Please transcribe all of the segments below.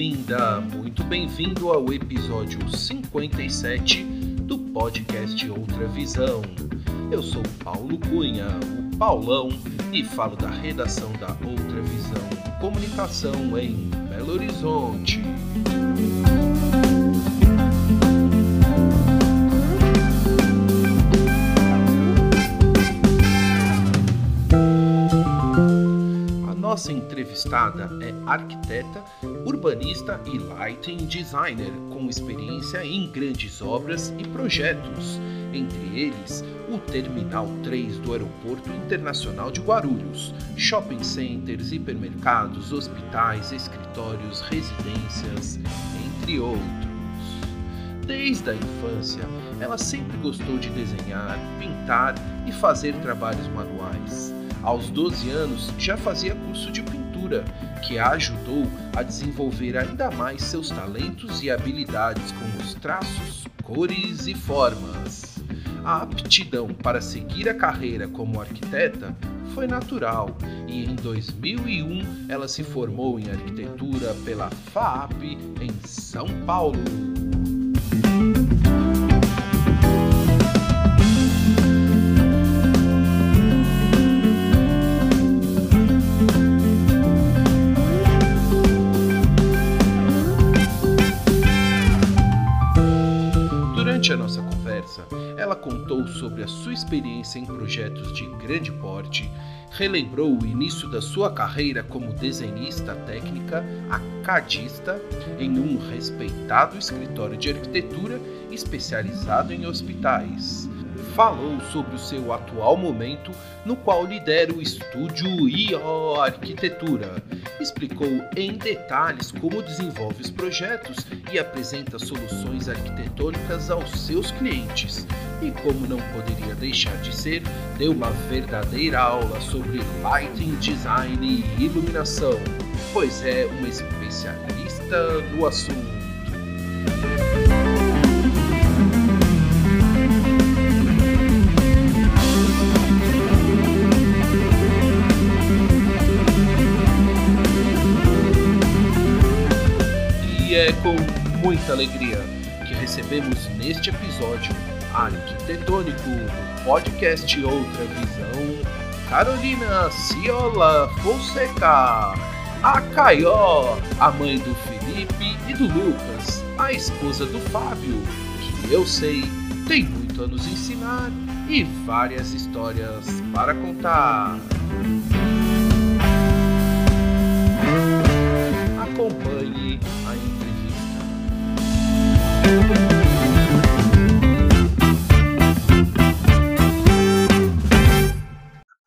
Bem-vinda, muito bem-vindo ao episódio 57 do podcast Outra Visão. Eu sou Paulo Cunha, o Paulão, e falo da redação da Outra Visão Comunicação em Belo Horizonte. Nossa entrevistada é arquiteta, urbanista e lighting designer, com experiência em grandes obras e projetos, entre eles o Terminal 3 do Aeroporto Internacional de Guarulhos, shopping centers, hipermercados, hospitais, escritórios, residências, entre outros. Desde a infância, ela sempre gostou de desenhar, pintar e fazer trabalhos manuais. Aos 12 anos, já fazia curso de pintura, que a ajudou a desenvolver ainda mais seus talentos e habilidades com os traços, cores e formas. A aptidão para seguir a carreira como arquiteta foi natural e em 2001 ela se formou em arquitetura pela FAAP em São Paulo. Contou sobre a sua experiência em projetos de grande porte, relembrou o início da sua carreira como desenhista técnica, acadista, em um respeitado escritório de arquitetura especializado em hospitais. Falou sobre o seu atual momento, no qual lidera o estúdio IO Arquitetura. Explicou em detalhes como desenvolve os projetos e apresenta soluções arquitetônicas aos seus clientes. E como não poderia deixar de ser, deu uma verdadeira aula sobre lighting design e iluminação, pois é uma especialista no assunto. E é com muita alegria que recebemos neste episódio arquitetônico podcast Outra Visão, Carolina Ciola Fonseca, a Caió, a mãe do Felipe e do Lucas, a esposa do Fábio, que eu sei tem muito a nos ensinar e várias histórias para contar. Acompanhe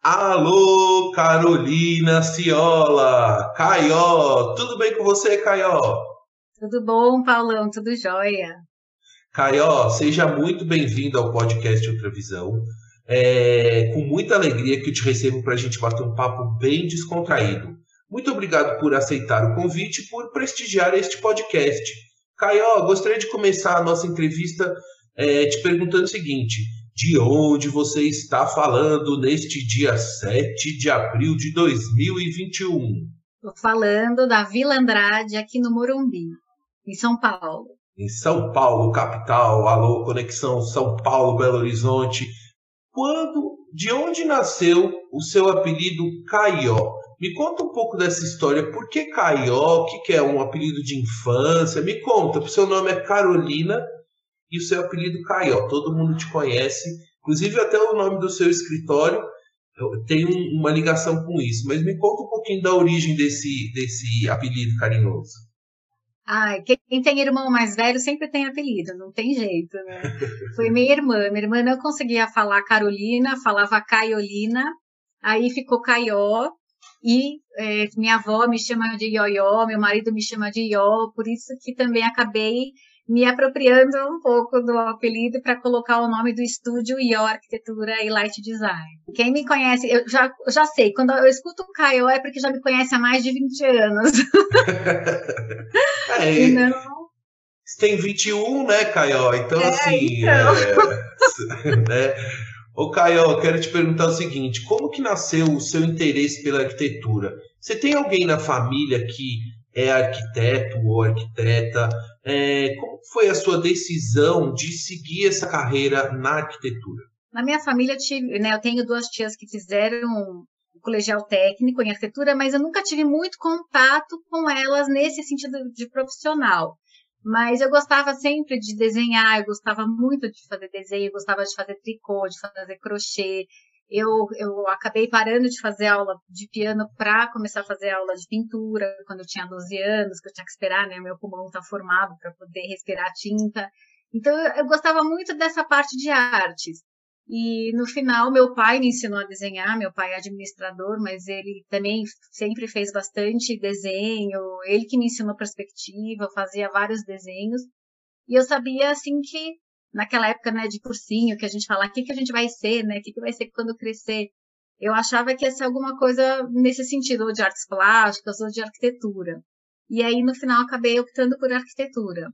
Alô, Carolina Ciola, Caió, tudo bem com você, Caió? Tudo bom, Paulão? Tudo jóia? Caió, seja muito bem-vindo ao podcast Outra Visão. É com muita alegria que eu te recebo para a gente bater um papo bem descontraído. Muito obrigado por aceitar o convite e por prestigiar este podcast. Caió, gostaria de começar a nossa entrevista é, te perguntando o seguinte: de onde você está falando neste dia 7 de abril de 2021? Estou falando da Vila Andrade, aqui no Morumbi, em São Paulo. Em São Paulo, capital, alô, conexão São Paulo, Belo Horizonte. Quando, de onde nasceu o seu apelido Caió? Me conta um pouco dessa história. Por que Caió? O que, que é um apelido de infância? Me conta. O seu nome é Carolina e o seu apelido Caió. Todo mundo te conhece. Inclusive até o nome do seu escritório tem um, uma ligação com isso. Mas me conta um pouquinho da origem desse, desse apelido carinhoso. Ai, quem tem irmão mais velho sempre tem apelido, não tem jeito, né? Foi minha irmã. Minha irmã não conseguia falar Carolina, falava Caiolina, aí ficou Caió. E é, minha avó me chama de Ioió, meu marido me chama de Ió, por isso que também acabei me apropriando um pouco do apelido para colocar o nome do estúdio Ió Arquitetura e Light Design. Quem me conhece, eu já, já sei, quando eu escuto o Caio é porque já me conhece há mais de 20 anos. é, não... Você tem 21, né, Caio? Então, é, assim. Então... É, né? Ô, Caio, quero te perguntar o seguinte: como que nasceu o seu interesse pela arquitetura? Você tem alguém na família que é arquiteto ou arquiteta? É, como foi a sua decisão de seguir essa carreira na arquitetura? Na minha família, tive, né, eu tenho duas tias que fizeram o colegial técnico em arquitetura, mas eu nunca tive muito contato com elas nesse sentido de profissional. Mas eu gostava sempre de desenhar, eu gostava muito de fazer desenho, eu gostava de fazer tricô, de fazer crochê. Eu, eu acabei parando de fazer aula de piano para começar a fazer aula de pintura quando eu tinha 12 anos, que eu tinha que esperar, né? Meu pulmão tá formado para poder respirar tinta. Então eu gostava muito dessa parte de artes. E no final, meu pai me ensinou a desenhar. Meu pai é administrador, mas ele também sempre fez bastante desenho. Ele que me ensinou perspectiva, fazia vários desenhos. E eu sabia, assim, que naquela época, né, de cursinho, que a gente fala, o que, que a gente vai ser, né? O que, que vai ser quando crescer? Eu achava que ia ser alguma coisa nesse sentido, ou de artes plásticas, ou de arquitetura. E aí, no final, acabei optando por arquitetura.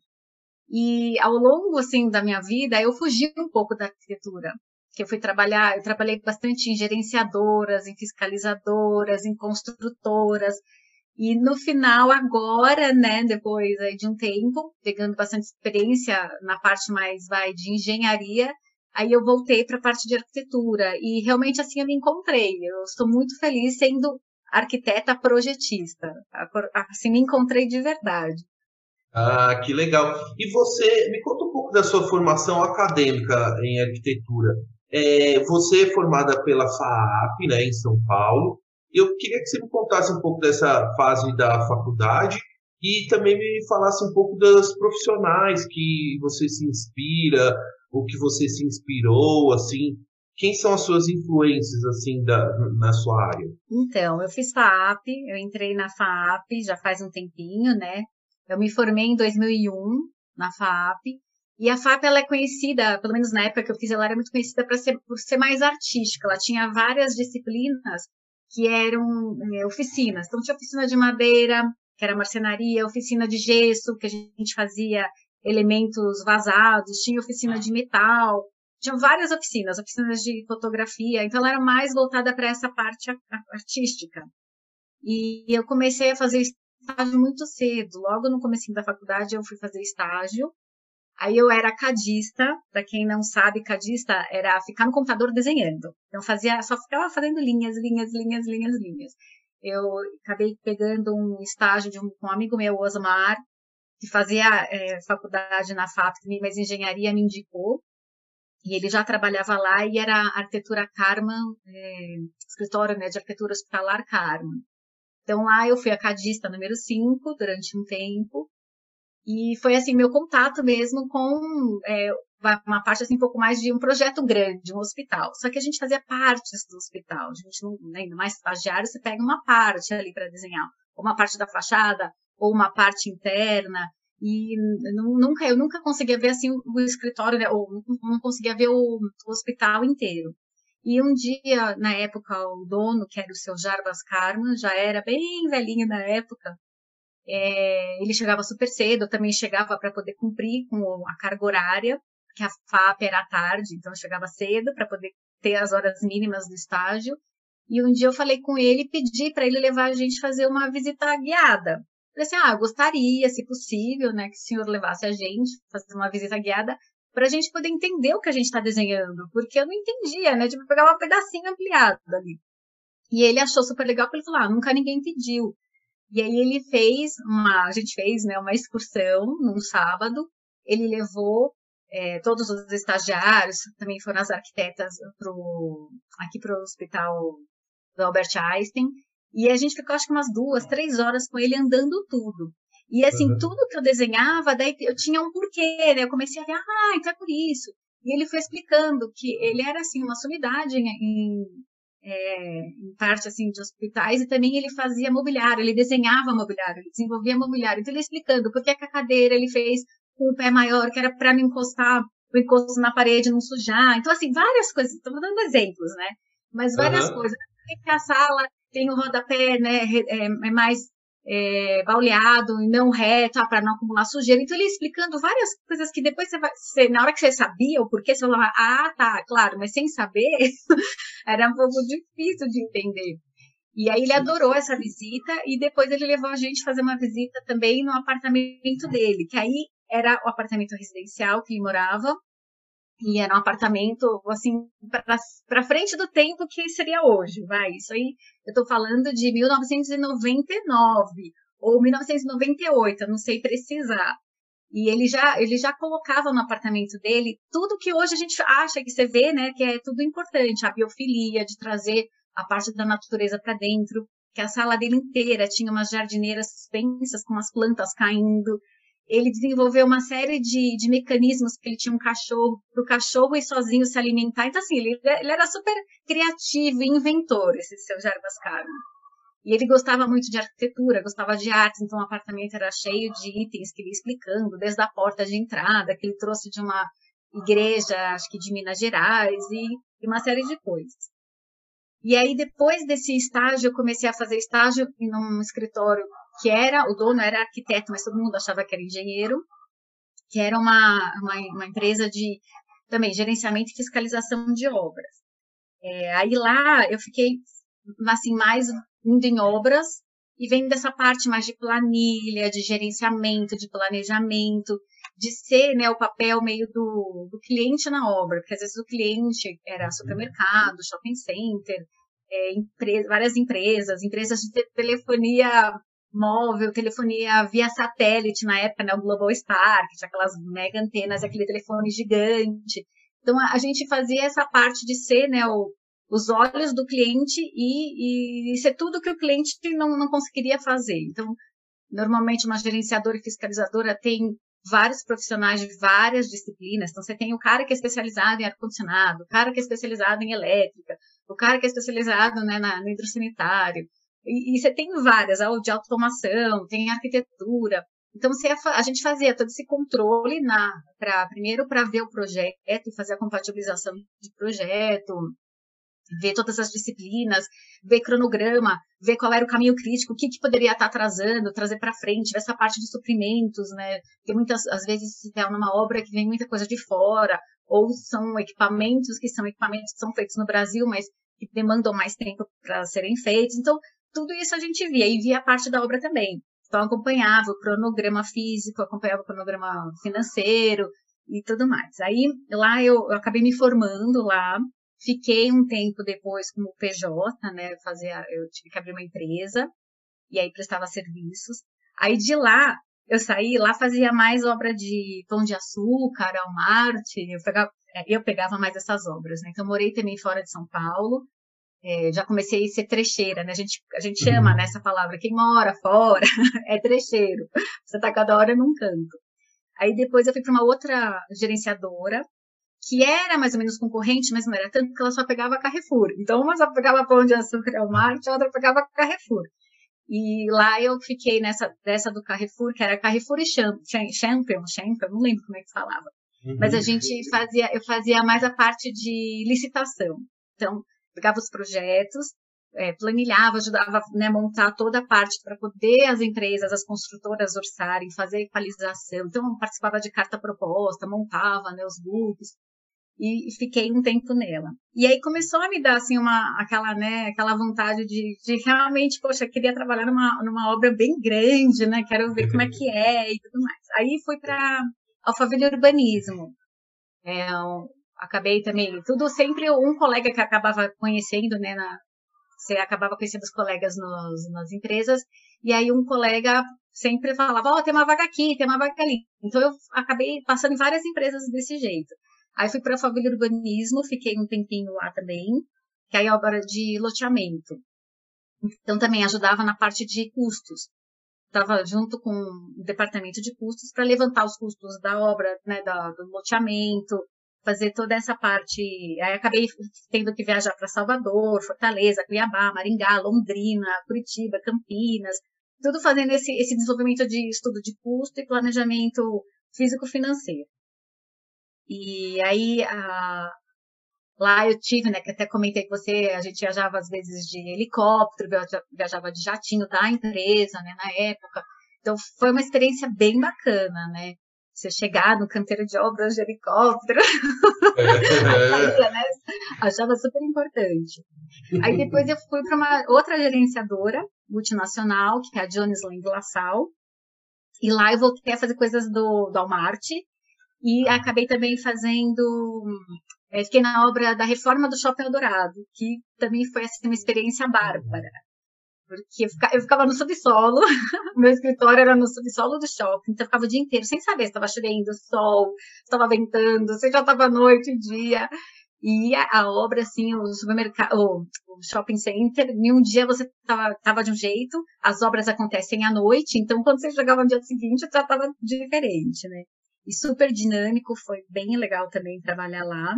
E ao longo, assim, da minha vida, eu fugi um pouco da arquitetura que eu fui trabalhar, eu trabalhei bastante em gerenciadoras, em fiscalizadoras, em construtoras. E no final, agora, né, depois de um tempo, pegando bastante experiência na parte mais vai de engenharia, aí eu voltei para a parte de arquitetura e realmente assim eu me encontrei. Eu estou muito feliz sendo arquiteta projetista. Assim me encontrei de verdade. Ah, que legal. E você, me conta um pouco da sua formação acadêmica em arquitetura. É, você é formada pela FAAP, né, em São Paulo. Eu queria que você me contasse um pouco dessa fase da faculdade e também me falasse um pouco das profissionais que você se inspira, o que você se inspirou, assim, quem são as suas influências assim da, na sua área? Então, eu fiz FAAP, eu entrei na FAAP já faz um tempinho, né? Eu me formei em 2001 na FAAP e a FAP ela é conhecida, pelo menos na época que eu fiz, ela era muito conhecida ser, por ser mais artística. Ela tinha várias disciplinas que eram é, oficinas. Então tinha oficina de madeira, que era marcenaria, oficina de gesso, que a gente fazia elementos vazados, tinha oficina de metal, tinha várias oficinas, oficinas de fotografia. Então ela era mais voltada para essa parte artística. E eu comecei a fazer estágio muito cedo. Logo no começo da faculdade eu fui fazer estágio Aí eu era cadista, para quem não sabe, cadista era ficar no computador desenhando. Então fazia, só ficava fazendo linhas, linhas, linhas, linhas, linhas. Eu acabei pegando um estágio de um, um amigo meu, Osmar, que fazia é, faculdade na FAP, mas engenharia me indicou. E ele já trabalhava lá e era arquitetura Carman, é, escritório né, de arquitetura hospitalar Carman. Então lá eu fui a cadista número 5 durante um tempo. E foi assim meu contato mesmo com é, uma parte assim um pouco mais de um projeto grande, um hospital. Só que a gente fazia partes do hospital. A gente não, né, ainda mais estagiário, você pega uma parte ali para desenhar, ou uma parte da fachada, ou uma parte interna. E nunca, eu nunca conseguia ver assim o escritório, né, ou não conseguia ver o, o hospital inteiro. E um dia, na época, o dono, que era o seu Jarbas Karman, já era bem velhinho na época, é, ele chegava super cedo, eu também chegava para poder cumprir com a carga horária, que a FAP era à tarde, então eu chegava cedo para poder ter as horas mínimas do estágio. E um dia eu falei com ele e pedi para ele levar a gente fazer uma visita guiada. Falei assim, ah, gostaria, se possível, né, que o senhor levasse a gente, fazer uma visita guiada, para a gente poder entender o que a gente está desenhando, porque eu não entendia, né, tipo, pegar um pedacinho ampliado ali. E ele achou super legal, porque ele falou, ah, nunca ninguém pediu. E aí ele fez uma, a gente fez né, uma excursão num sábado. Ele levou é, todos os estagiários, também foram as arquitetas pro, aqui para o hospital do Albert Einstein. E a gente ficou acho que umas duas, três horas com ele andando tudo. E assim, uhum. tudo que eu desenhava, daí eu tinha um porquê, né? Eu comecei a ver, ah, então é por isso. E ele foi explicando que ele era assim uma sumidade em, em é, em parte assim de hospitais, e também ele fazia mobiliário, ele desenhava mobiliário, ele desenvolvia mobiliário. Então ele explicando por que a cadeira ele fez com o pé maior, que era para não encostar o encosto na parede, não sujar. Então, assim, várias coisas, estou dando exemplos, né? Mas várias uhum. coisas. Que a sala tem o rodapé, né? É, é mais é, bauleado e não reto, ah, para não acumular sujeira. Então, ele explicando várias coisas que depois você vai, você, na hora que você sabia o porquê, você falava, ah, tá, claro, mas sem saber, era um pouco difícil de entender. E aí ele adorou essa visita e depois ele levou a gente fazer uma visita também no apartamento dele, que aí era o apartamento residencial que ele morava, e era um apartamento, assim, para frente do tempo que seria hoje, vai. Isso aí, eu estou falando de 1999 ou 1998, eu não sei precisar. E ele já, ele já colocava no apartamento dele tudo que hoje a gente acha que você vê, né, que é tudo importante, a biofilia, de trazer a parte da natureza para dentro, que a sala dele inteira tinha umas jardineiras suspensas com as plantas caindo, ele desenvolveu uma série de, de mecanismos, porque ele tinha um cachorro, para o cachorro ir sozinho se alimentar. Então, assim, ele, ele era super criativo e inventor, esse seu Jarbas Carmo. E ele gostava muito de arquitetura, gostava de arte, então o apartamento era cheio de itens que ele ia explicando, desde a porta de entrada, que ele trouxe de uma igreja, acho que de Minas Gerais, e, e uma série de coisas. E aí, depois desse estágio, eu comecei a fazer estágio em um escritório que era, o dono era arquiteto, mas todo mundo achava que era engenheiro, que era uma, uma, uma empresa de também gerenciamento e fiscalização de obras. É, aí lá eu fiquei assim mais indo em obras e vendo dessa parte mais de planilha, de gerenciamento, de planejamento, de ser né, o papel meio do, do cliente na obra, porque às vezes o cliente era supermercado, shopping center, é, empresa, várias empresas, empresas de telefonia móvel, telefonia via satélite na época, né, o Global Star, que tinha aquelas mega antenas, aquele telefone gigante. Então a, a gente fazia essa parte de ser, né, o, os olhos do cliente e, e, ser tudo que o cliente não, não conseguiria fazer. Então, normalmente uma gerenciadora e fiscalizadora tem vários profissionais de várias disciplinas. Então, você tem o cara que é especializado em ar-condicionado, o cara que é especializado em elétrica, o cara que é especializado né, na, no hidrossanitário, e, e você tem várias, de automação, tem arquitetura. Então, você, a gente fazia todo esse controle na, pra, primeiro para ver o projeto, fazer a compatibilização de projeto, ver todas as disciplinas, ver cronograma, ver qual era o caminho crítico, o que, que poderia estar atrasando, trazer para frente, ver essa parte de suprimentos, né? Porque muitas às vezes se tem uma obra que vem muita coisa de fora, ou são equipamentos que são equipamentos que são feitos no Brasil, mas que demandam mais tempo para serem feitos. Então, tudo isso a gente via, e via a parte da obra também. Então, acompanhava o cronograma físico, acompanhava o cronograma financeiro e tudo mais. Aí, lá eu, eu acabei me formando lá, fiquei um tempo depois como PJ, né, fazia, eu tive que abrir uma empresa, e aí prestava serviços. Aí, de lá, eu saí, lá fazia mais obra de Pão de Açúcar, Almarte, eu pegava, eu pegava mais essas obras, né? Então, morei também fora de São Paulo, é, já comecei a ser trecheira, né? A gente, a gente chama uhum. nessa palavra, quem mora fora é trecheiro. Você está cada hora num canto. Aí depois eu fui para uma outra gerenciadora, que era mais ou menos concorrente, mas não era tanto que ela só pegava Carrefour. Então uma só pegava pão de açúcar ao mar, a outra pegava Carrefour. E lá eu fiquei nessa dessa do Carrefour, que era Carrefour e Champion, Champion, não lembro como é que falava. Uhum. Mas a gente fazia, eu fazia mais a parte de licitação. Então, pegava os projetos, é, planilhava, ajudava né, a montar toda a parte para poder as empresas, as construtoras orçarem, fazer equalização. Então, participava de carta proposta, montava né, os books e, fiquei um tempo nela. E aí começou a me dar assim uma aquela né aquela vontade de, de realmente poxa queria trabalhar numa, numa obra bem grande né quero ver como é que é e tudo mais aí fui para Alphaville Urbanismo é acabei também, tudo sempre um colega que acabava conhecendo, né, na, você acabava conhecendo os colegas nos, nas empresas, e aí um colega sempre falava, ó, oh, tem uma vaga aqui, tem uma vaga ali. Então eu acabei passando em várias empresas desse jeito. Aí fui para a família urbanismo, fiquei um tempinho lá também, que aí é obra de loteamento. Então também ajudava na parte de custos. Estava junto com o departamento de custos para levantar os custos da obra, né, da, do loteamento, fazer toda essa parte. Aí acabei tendo que viajar para Salvador, Fortaleza, Cuiabá, Maringá, Londrina, Curitiba, Campinas, tudo fazendo esse, esse desenvolvimento de estudo de custo e planejamento físico-financeiro. E aí, a, lá eu tive, né, que até comentei com você, a gente viajava às vezes de helicóptero, viajava de jatinho da empresa, né, na época. Então, foi uma experiência bem bacana, né? Você chegar no canteiro de obras de helicóptero. É. né? Achava super importante. Aí depois eu fui para uma outra gerenciadora multinacional, que é a Jones Lang LaSalle. E lá eu voltei a fazer coisas do, do Walmart. E acabei também fazendo. É, fiquei na obra da reforma do Shopping Eldorado, que também foi assim, uma experiência bárbara. Porque eu ficava, eu ficava no subsolo, meu escritório era no subsolo do shopping, então eu ficava o dia inteiro sem saber se estava chovendo, sol, se estava ventando, se já estava noite, dia. E a, a, obra, assim, o supermercado, o, shopping center, em um dia você tava, tava de um jeito, as obras acontecem à noite, então quando você chegava no dia seguinte, já estava diferente, né? E super dinâmico, foi bem legal também trabalhar lá.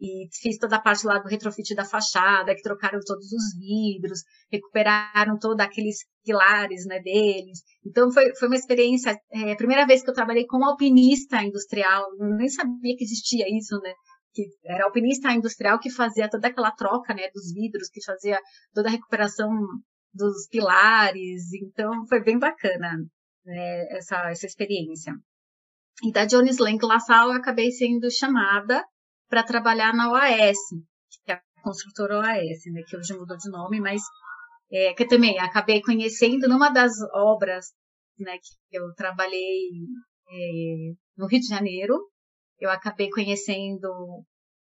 E fiz toda a parte lá do retrofit da fachada, que trocaram todos os vidros, recuperaram todos aqueles pilares né, deles. Então foi, foi uma experiência, é, primeira vez que eu trabalhei com alpinista industrial, nem sabia que existia isso, né? Que era alpinista industrial que fazia toda aquela troca né, dos vidros, que fazia toda a recuperação dos pilares. Então foi bem bacana né, essa, essa experiência. E da Jones Lang LaSalle eu acabei sendo chamada para trabalhar na OAS, que é a construtora OAS, né, que hoje mudou de nome, mas é, que também acabei conhecendo numa das obras né, que eu trabalhei é, no Rio de Janeiro, eu acabei conhecendo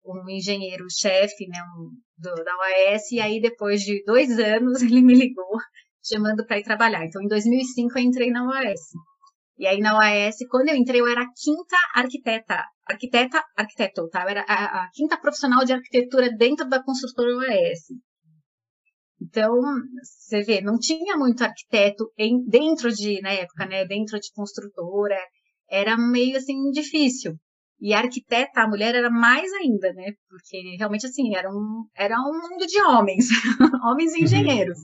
um engenheiro-chefe né, um, do, da OAS, e aí depois de dois anos ele me ligou chamando para ir trabalhar. Então, em 2005 eu entrei na OAS. E aí na OAS, quando eu entrei, eu era a quinta arquiteta. Arquiteta, arquiteto, tá? Eu era a, a quinta profissional de arquitetura dentro da construtora OAS. Então, você vê, não tinha muito arquiteto em, dentro de, na época, né, dentro de construtora, era meio assim difícil. E a arquiteta, a mulher era mais ainda, né, porque realmente assim, era um, era um mundo de homens, homens engenheiros.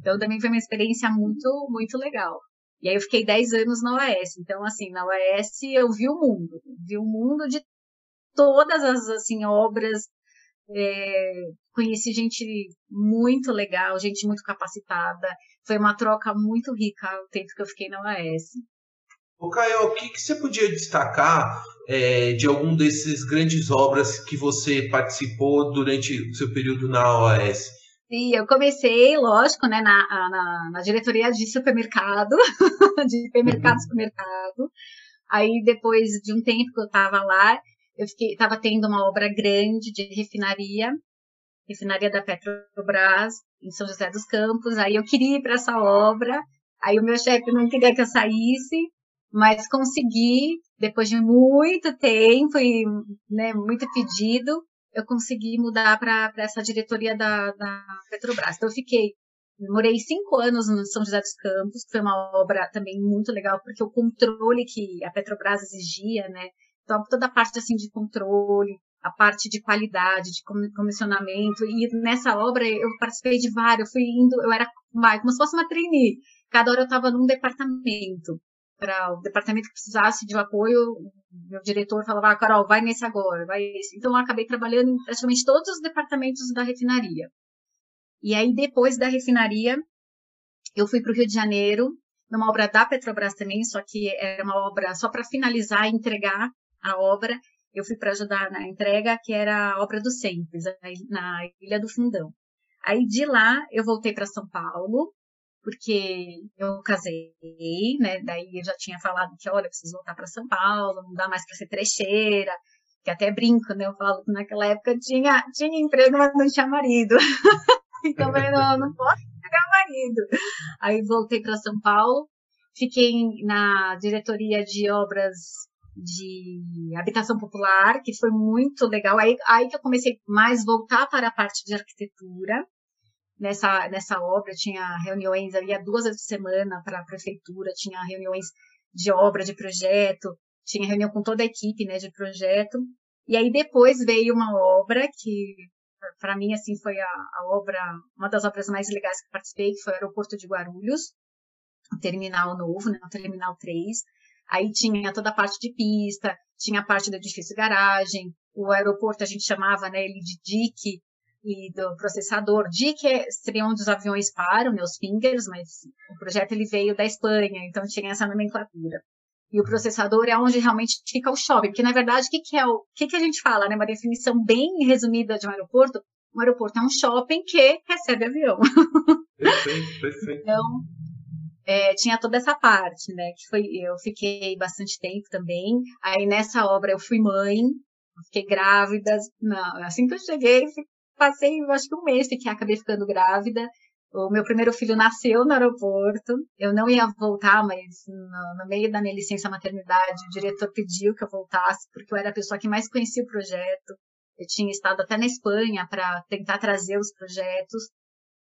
Então também foi uma experiência muito, muito legal. E aí eu fiquei 10 anos na OAS. Então, assim, na OAS eu vi o mundo. Vi o mundo de todas as, assim, obras. É, conheci gente muito legal, gente muito capacitada. Foi uma troca muito rica o tempo que eu fiquei na OAS. O Caio, o que, que, você podia destacar é, de algum desses grandes obras que você participou durante o seu período na OAS? Sim, eu comecei, lógico, né, na, na, na diretoria de supermercado, de supermercado, supermercado. Aí, depois de um tempo que eu estava lá, eu fiquei, estava tendo uma obra grande de refinaria, refinaria da Petrobras, em São José dos Campos. Aí eu queria ir para essa obra, aí o meu chefe não queria que eu saísse, mas consegui, depois de muito tempo e né, muito pedido, eu consegui mudar para essa diretoria da, da Petrobras. Então, eu fiquei, morei cinco anos no São José dos Campos, que foi uma obra também muito legal, porque o controle que a Petrobras exigia, né? Então, toda a parte assim de controle, a parte de qualidade, de comissionamento, e nessa obra eu participei de várias, eu fui indo, eu era como se fosse uma trainee, cada hora eu estava num departamento para o departamento que precisasse de apoio, meu diretor falava, ah, Carol, vai nesse agora, vai esse. Então, eu acabei trabalhando em praticamente todos os departamentos da refinaria. E aí, depois da refinaria, eu fui para o Rio de Janeiro, numa obra da Petrobras também, só que era uma obra só para finalizar e entregar a obra. Eu fui para ajudar na entrega, que era a obra do Sempre, na Ilha do Fundão. Aí, de lá, eu voltei para São Paulo, porque eu casei, né? Daí eu já tinha falado que, olha, preciso voltar para São Paulo, não dá mais para ser trecheira, que até brinco, né? Eu falo que naquela época tinha, tinha emprego, mas não tinha marido. então eu não, não posso pegar marido. Aí voltei para São Paulo, fiquei na diretoria de obras de habitação popular, que foi muito legal. Aí, aí que eu comecei mais voltar para a parte de arquitetura nessa, nessa obra, tinha reuniões, havia duas vezes por semana para a prefeitura, tinha reuniões de obra, de projeto, tinha reunião com toda a equipe né, de projeto. E aí depois veio uma obra que para mim assim foi a, a, obra, uma das obras mais legais que participei, que foi o Aeroporto de Guarulhos, o terminal novo, né, o terminal 3. Aí tinha toda a parte de pista, tinha a parte do edifício garagem, o aeroporto a gente chamava né, ele de DIC e do processador. DIC é, seria onde os aviões param, os fingers, mas o projeto ele veio da Espanha, então tinha essa nomenclatura. E o processador é onde realmente fica o shopping, porque na verdade o que, que é o que, que a gente fala, né? Uma definição bem resumida de um aeroporto. Um aeroporto é um shopping que recebe avião. Perfeito, perfeito. Então, é, tinha toda essa parte, né? Que foi, eu fiquei bastante tempo também. Aí nessa obra eu fui mãe, fiquei grávida. Não, assim que eu cheguei, passei, acho que um mês, fiquei, acabei ficando grávida. O meu primeiro filho nasceu no aeroporto. Eu não ia voltar, mas no, no, meio da minha licença maternidade, o diretor pediu que eu voltasse, porque eu era a pessoa que mais conhecia o projeto. Eu tinha estado até na Espanha para tentar trazer os projetos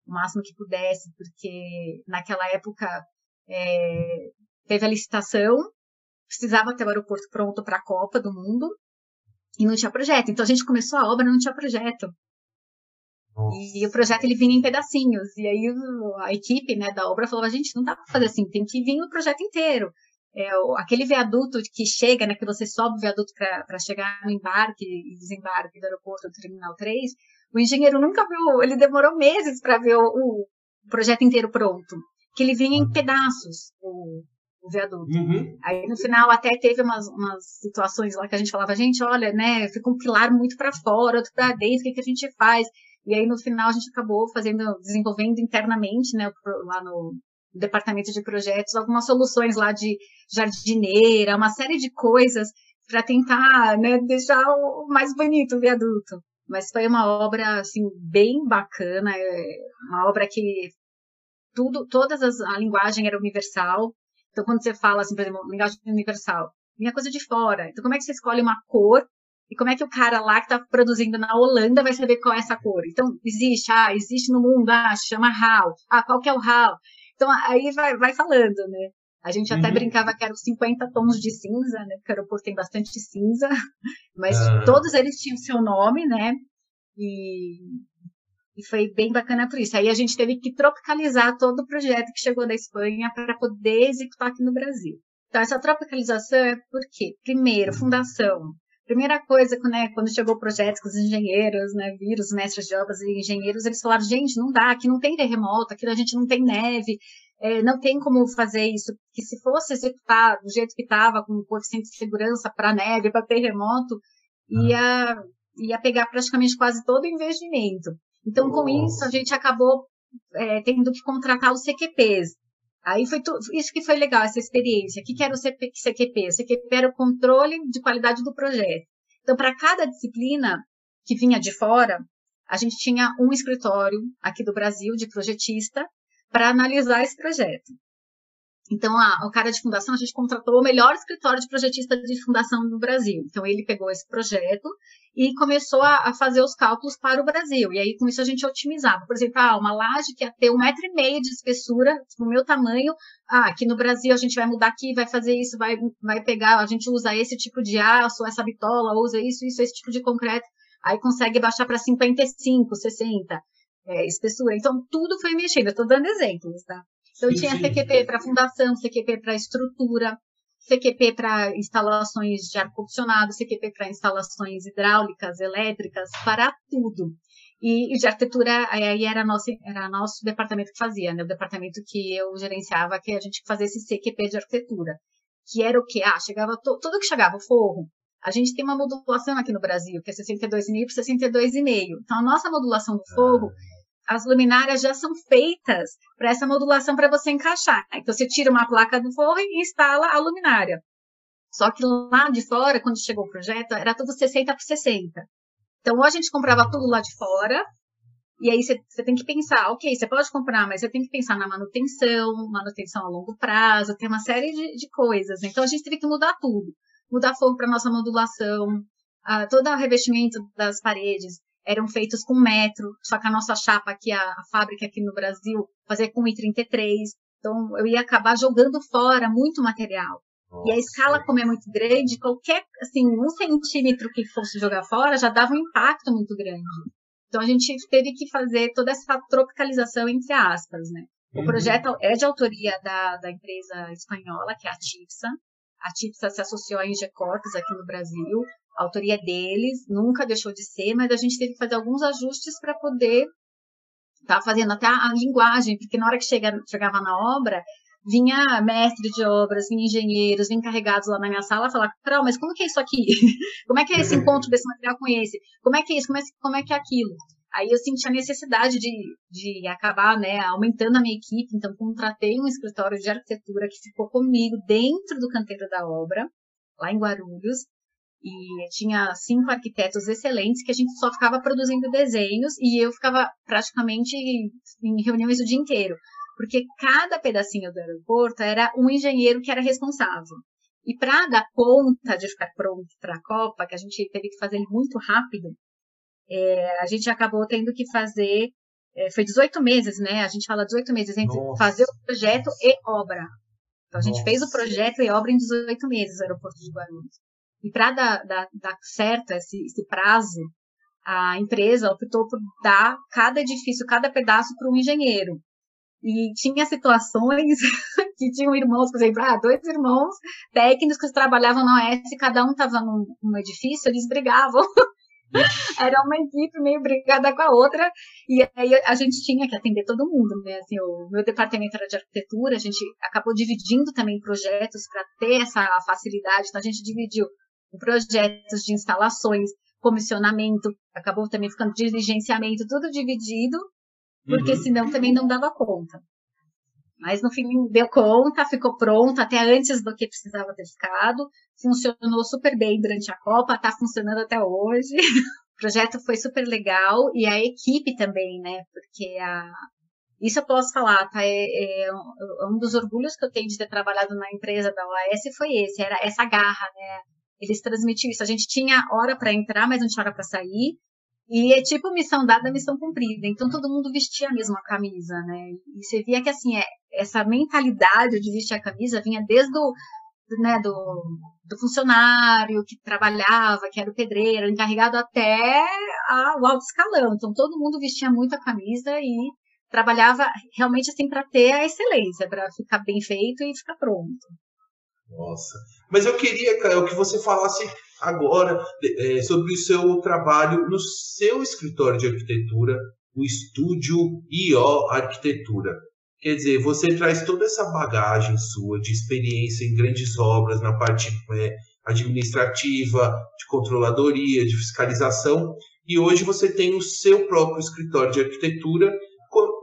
o máximo que pudesse, porque naquela época é, teve a licitação, precisava ter o aeroporto pronto para a Copa do Mundo e não tinha projeto. Então a gente começou a obra, não tinha projeto. E o projeto ele vinha em pedacinhos. E aí a equipe né, da obra falou: a gente não dá para fazer assim, tem que vir o projeto inteiro. É, aquele viaduto que chega, né, que você sobe o viaduto para chegar no embarque e desembarque do aeroporto do Terminal 3, o engenheiro nunca viu, ele demorou meses para ver o, o, projeto inteiro pronto, que ele vinha em pedaços, o, o viaduto. Uhum. Aí no final até teve umas, umas situações lá que a gente falava, gente, olha, né, fica um pilar muito para fora, outro para dentro, o que, que a gente faz? E aí, no final, a gente acabou fazendo, desenvolvendo internamente, né, lá no departamento de projetos, algumas soluções lá de jardineira, uma série de coisas para tentar, né, deixar mais bonito o viaduto. Mas foi uma obra, assim, bem bacana, é uma obra que tudo, todas as, a linguagem era universal. Então, quando você fala, assim, por exemplo, linguagem universal, vinha coisa de fora. Então, como é que você escolhe uma cor e como é que o cara lá que está produzindo na Holanda vai saber qual é essa cor? Então, existe, ah, existe no mundo, ah, chama HAL. Ah, qual que é o HAL? Então, aí vai, vai falando, né? A gente até uhum. brincava que eram 50 tons de cinza, né? Porque o aeroporto tem bastante cinza, mas uhum. todos eles tinham seu nome, né? E, e foi bem bacana por isso. Aí a gente teve que tropicalizar todo o projeto que chegou da Espanha para poder executar aqui no Brasil. Então, essa tropicalização é porque, primeiro, fundação. Primeira coisa, né, quando chegou o projeto com os engenheiros, né, viram os mestres de obras e engenheiros, eles falaram, gente, não dá, aqui não tem terremoto, aqui a gente não tem neve, é, não tem como fazer isso, que se fosse executar do jeito que estava, com o coeficiente de segurança para neve, para terremoto, ia, ia pegar praticamente quase todo o investimento. Então, com isso, a gente acabou é, tendo que contratar os CQPs, Aí foi tu, isso que foi legal, essa experiência. O que, que era o CQP? O CQP era o controle de qualidade do projeto. Então, para cada disciplina que vinha de fora, a gente tinha um escritório aqui do Brasil de projetista para analisar esse projeto. Então, a, o cara de fundação, a gente contratou o melhor escritório de projetista de fundação no Brasil. Então, ele pegou esse projeto e começou a, a, fazer os cálculos para o Brasil. E aí, com isso, a gente otimizava. Por exemplo, ah, uma laje que ia ter um metro e meio de espessura, no meu tamanho. Ah, aqui no Brasil a gente vai mudar aqui, vai fazer isso, vai, vai pegar, a gente usa esse tipo de aço, essa bitola, usa isso, isso, esse tipo de concreto. Aí consegue baixar para 55, 60 é, espessura. Então, tudo foi mexendo. Eu estou dando exemplos, tá? Então, tinha CQP para fundação, CQP para estrutura, CQP para instalações de ar-condicionado, CQP para instalações hidráulicas, elétricas, para tudo. E, de arquitetura, aí era nosso, era nosso departamento que fazia, né? O departamento que eu gerenciava, que a gente fazia esse CQP de arquitetura. Que era o que? Ah, chegava, to, tudo que chegava, o forro. A gente tem uma modulação aqui no Brasil, que é 62,5 por 62,5. Então, a nossa modulação do forro ah as luminárias já são feitas para essa modulação para você encaixar. Então você tira uma placa do forro e instala a luminária. Só que lá de fora, quando chegou o projeto, era tudo 60 por 60. Então, ou a gente comprava tudo lá de fora, e aí você tem que pensar, ok, você pode comprar, mas você tem que pensar na manutenção, manutenção a longo prazo, tem uma série de, de coisas. Então, a gente teve que mudar tudo. Mudar fogo para nossa modulação, a, todo o revestimento das paredes, eram feitos com metro, só que a nossa chapa aqui, a, a fábrica aqui no Brasil, fazia com I33. Então, eu ia acabar jogando fora muito material. Nossa. E a escala, como é muito grande, qualquer, assim, um centímetro que fosse jogar fora já dava um impacto muito grande. Então a gente teve que fazer toda essa tropicalização entre aspas, né? O uhum. projeto é de autoria da, da empresa espanhola, que é a TIPSA. A TIPSA se associou à Ingecorpus aqui no Brasil. A autoria deles, nunca deixou de ser, mas a gente teve que fazer alguns ajustes para poder estar tá fazendo até a, a linguagem, porque na hora que chega, chegava na obra, vinha mestre de obras, vinha engenheiros, vinha encarregados lá na minha sala falar, Carol, mas como que é isso aqui? como é que é esse encontro desse material com esse? Como é que é isso? Como é, como é que é aquilo? Aí eu senti a necessidade de, de acabar, né, aumentando a minha equipe, então contratei um escritório de arquitetura que ficou comigo dentro do canteiro da obra, lá em Guarulhos, e tinha cinco arquitetos excelentes que a gente só ficava produzindo desenhos e eu ficava praticamente em reuniões o dia inteiro porque cada pedacinho do aeroporto era um engenheiro que era responsável. E para dar conta de ficar pronto para a Copa, que a gente teve que fazer muito rápido, é, a gente acabou tendo que fazer, é, foi 18 meses, né? A gente fala 18 meses entre Nossa. fazer o projeto e obra. Então a gente Nossa. fez o projeto e obra em 18 meses aeroporto de Guarulhos. E para dar, dar, dar, certo esse, esse prazo, a empresa optou por dar cada edifício, cada pedaço para um engenheiro. E tinha situações que tinham irmãos, por exemplo, ah, dois irmãos técnicos que trabalhavam na OS, cada um estava num, num, edifício, eles brigavam. Era uma equipe meio brigada com a outra, e aí a gente tinha que atender todo mundo, né? Assim, o meu departamento era de arquitetura, a gente acabou dividindo também projetos para ter essa facilidade, então a gente dividiu projetos de instalações, comissionamento, acabou também ficando diligenciamento, tudo dividido, porque uhum. senão também não dava conta. Mas no fim deu conta, ficou pronto até antes do que precisava ter ficado. Funcionou super bem durante a Copa, está funcionando até hoje. o projeto foi super legal e a equipe também, né? Porque a, isso eu posso falar, tá? É, é, um dos orgulhos que eu tenho de ter trabalhado na empresa da OAS foi esse, era essa garra, né? Eles transmitiam isso. A gente tinha hora para entrar, mas não tinha hora para sair. E é tipo missão dada, missão cumprida. Então todo mundo vestia a mesma camisa, né? E você via que assim, é, essa mentalidade de vestir a camisa vinha desde o né, do, do funcionário que trabalhava, que era o pedreiro, encarregado até a, o alto escalão. Então todo mundo vestia muito a camisa e trabalhava realmente assim para ter a excelência, para ficar bem feito e ficar pronto. Nossa. Mas eu queria, Caio, que você falasse agora é, sobre o seu trabalho no seu escritório de arquitetura, o estúdio IO Arquitetura. Quer dizer, você traz toda essa bagagem sua de experiência em grandes obras na parte é, administrativa, de controladoria, de fiscalização, e hoje você tem o seu próprio escritório de arquitetura.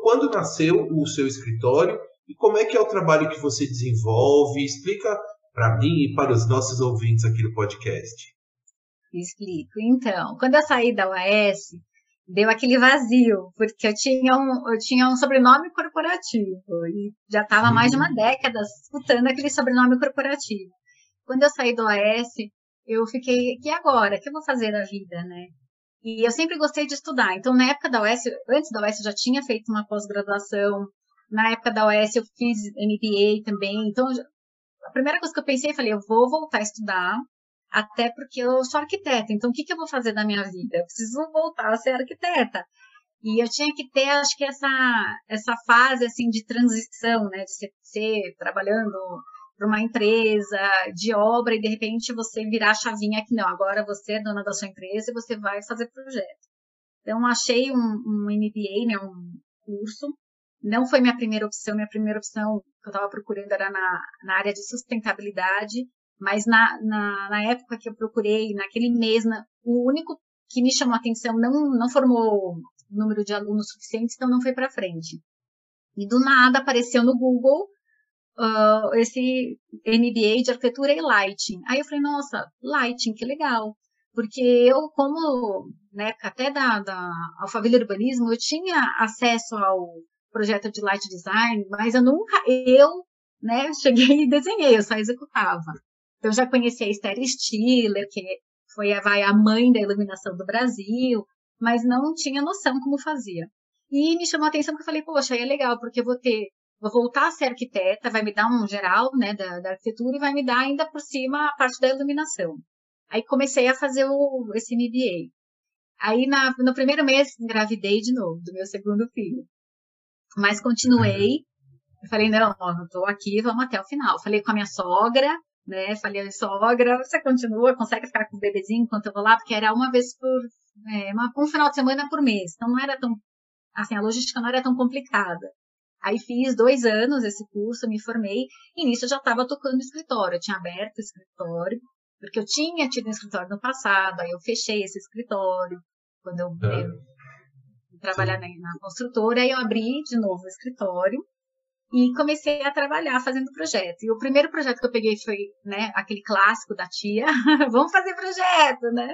Quando nasceu o seu escritório e como é que é o trabalho que você desenvolve? Explica para mim e para os nossos ouvintes aqui do podcast? Explico. Então, quando eu saí da UAS, deu aquele vazio, porque eu tinha um, eu tinha um sobrenome corporativo e já estava mais de uma década disputando aquele sobrenome corporativo. Quando eu saí do UAS, eu fiquei, e agora? O que eu vou fazer da vida, né? E eu sempre gostei de estudar. Então, na época da UES, antes da UES, eu já tinha feito uma pós-graduação. Na época da UES, eu fiz MBA também. Então, a primeira coisa que eu pensei, eu falei, eu vou voltar a estudar, até porque eu sou arquiteta, então o que, que eu vou fazer da minha vida? Eu preciso voltar a ser arquiteta. E eu tinha que ter, acho que essa, essa fase, assim, de transição, né, de ser, ser trabalhando para uma empresa de obra e de repente você virar a chavinha que não, agora você é dona da sua empresa e você vai fazer projeto. Então, achei um, um MBA, né, um curso, não foi minha primeira opção, minha primeira opção que eu estava procurando era na, na área de sustentabilidade, mas na, na, na época que eu procurei, naquele mês, na, o único que me chamou a atenção não, não formou número de alunos suficientes, então não foi para frente. E do nada apareceu no Google uh, esse MBA de arquitetura e lighting. Aí eu falei, nossa, lighting, que legal. Porque eu, como, né, até da, da Alphaville Urbanismo, eu tinha acesso ao projeto de light design, mas eu nunca, eu, né, cheguei e desenhei, eu só executava. Então, já conheci a Esther Stiller, que foi a, vai, a mãe da iluminação do Brasil, mas não tinha noção como fazia. E me chamou a atenção porque eu falei, poxa, aí é legal, porque eu vou ter vou voltar a ser arquiteta, vai me dar um geral, né, da, da arquitetura e vai me dar ainda por cima a parte da iluminação. Aí comecei a fazer o, esse MBA. Aí na, no primeiro mês engravidei de novo do meu segundo filho. Mas continuei. Eu falei, não, eu tô aqui, vamos até o final. Falei com a minha sogra, né? Falei, sogra, você continua, consegue ficar com o bebezinho enquanto eu vou lá? Porque era uma vez por, é, uma, um final de semana por mês. Então não era tão, assim, a logística não era tão complicada. Aí fiz dois anos esse curso, me formei, e nisso eu já estava tocando escritório. Eu tinha aberto o escritório, porque eu tinha tido um escritório no passado, aí eu fechei esse escritório quando eu, é. eu trabalhar na, na, construtora, aí eu abri de novo o escritório e comecei a trabalhar fazendo projeto. E o primeiro projeto que eu peguei foi, né, aquele clássico da tia, vamos fazer projeto, né?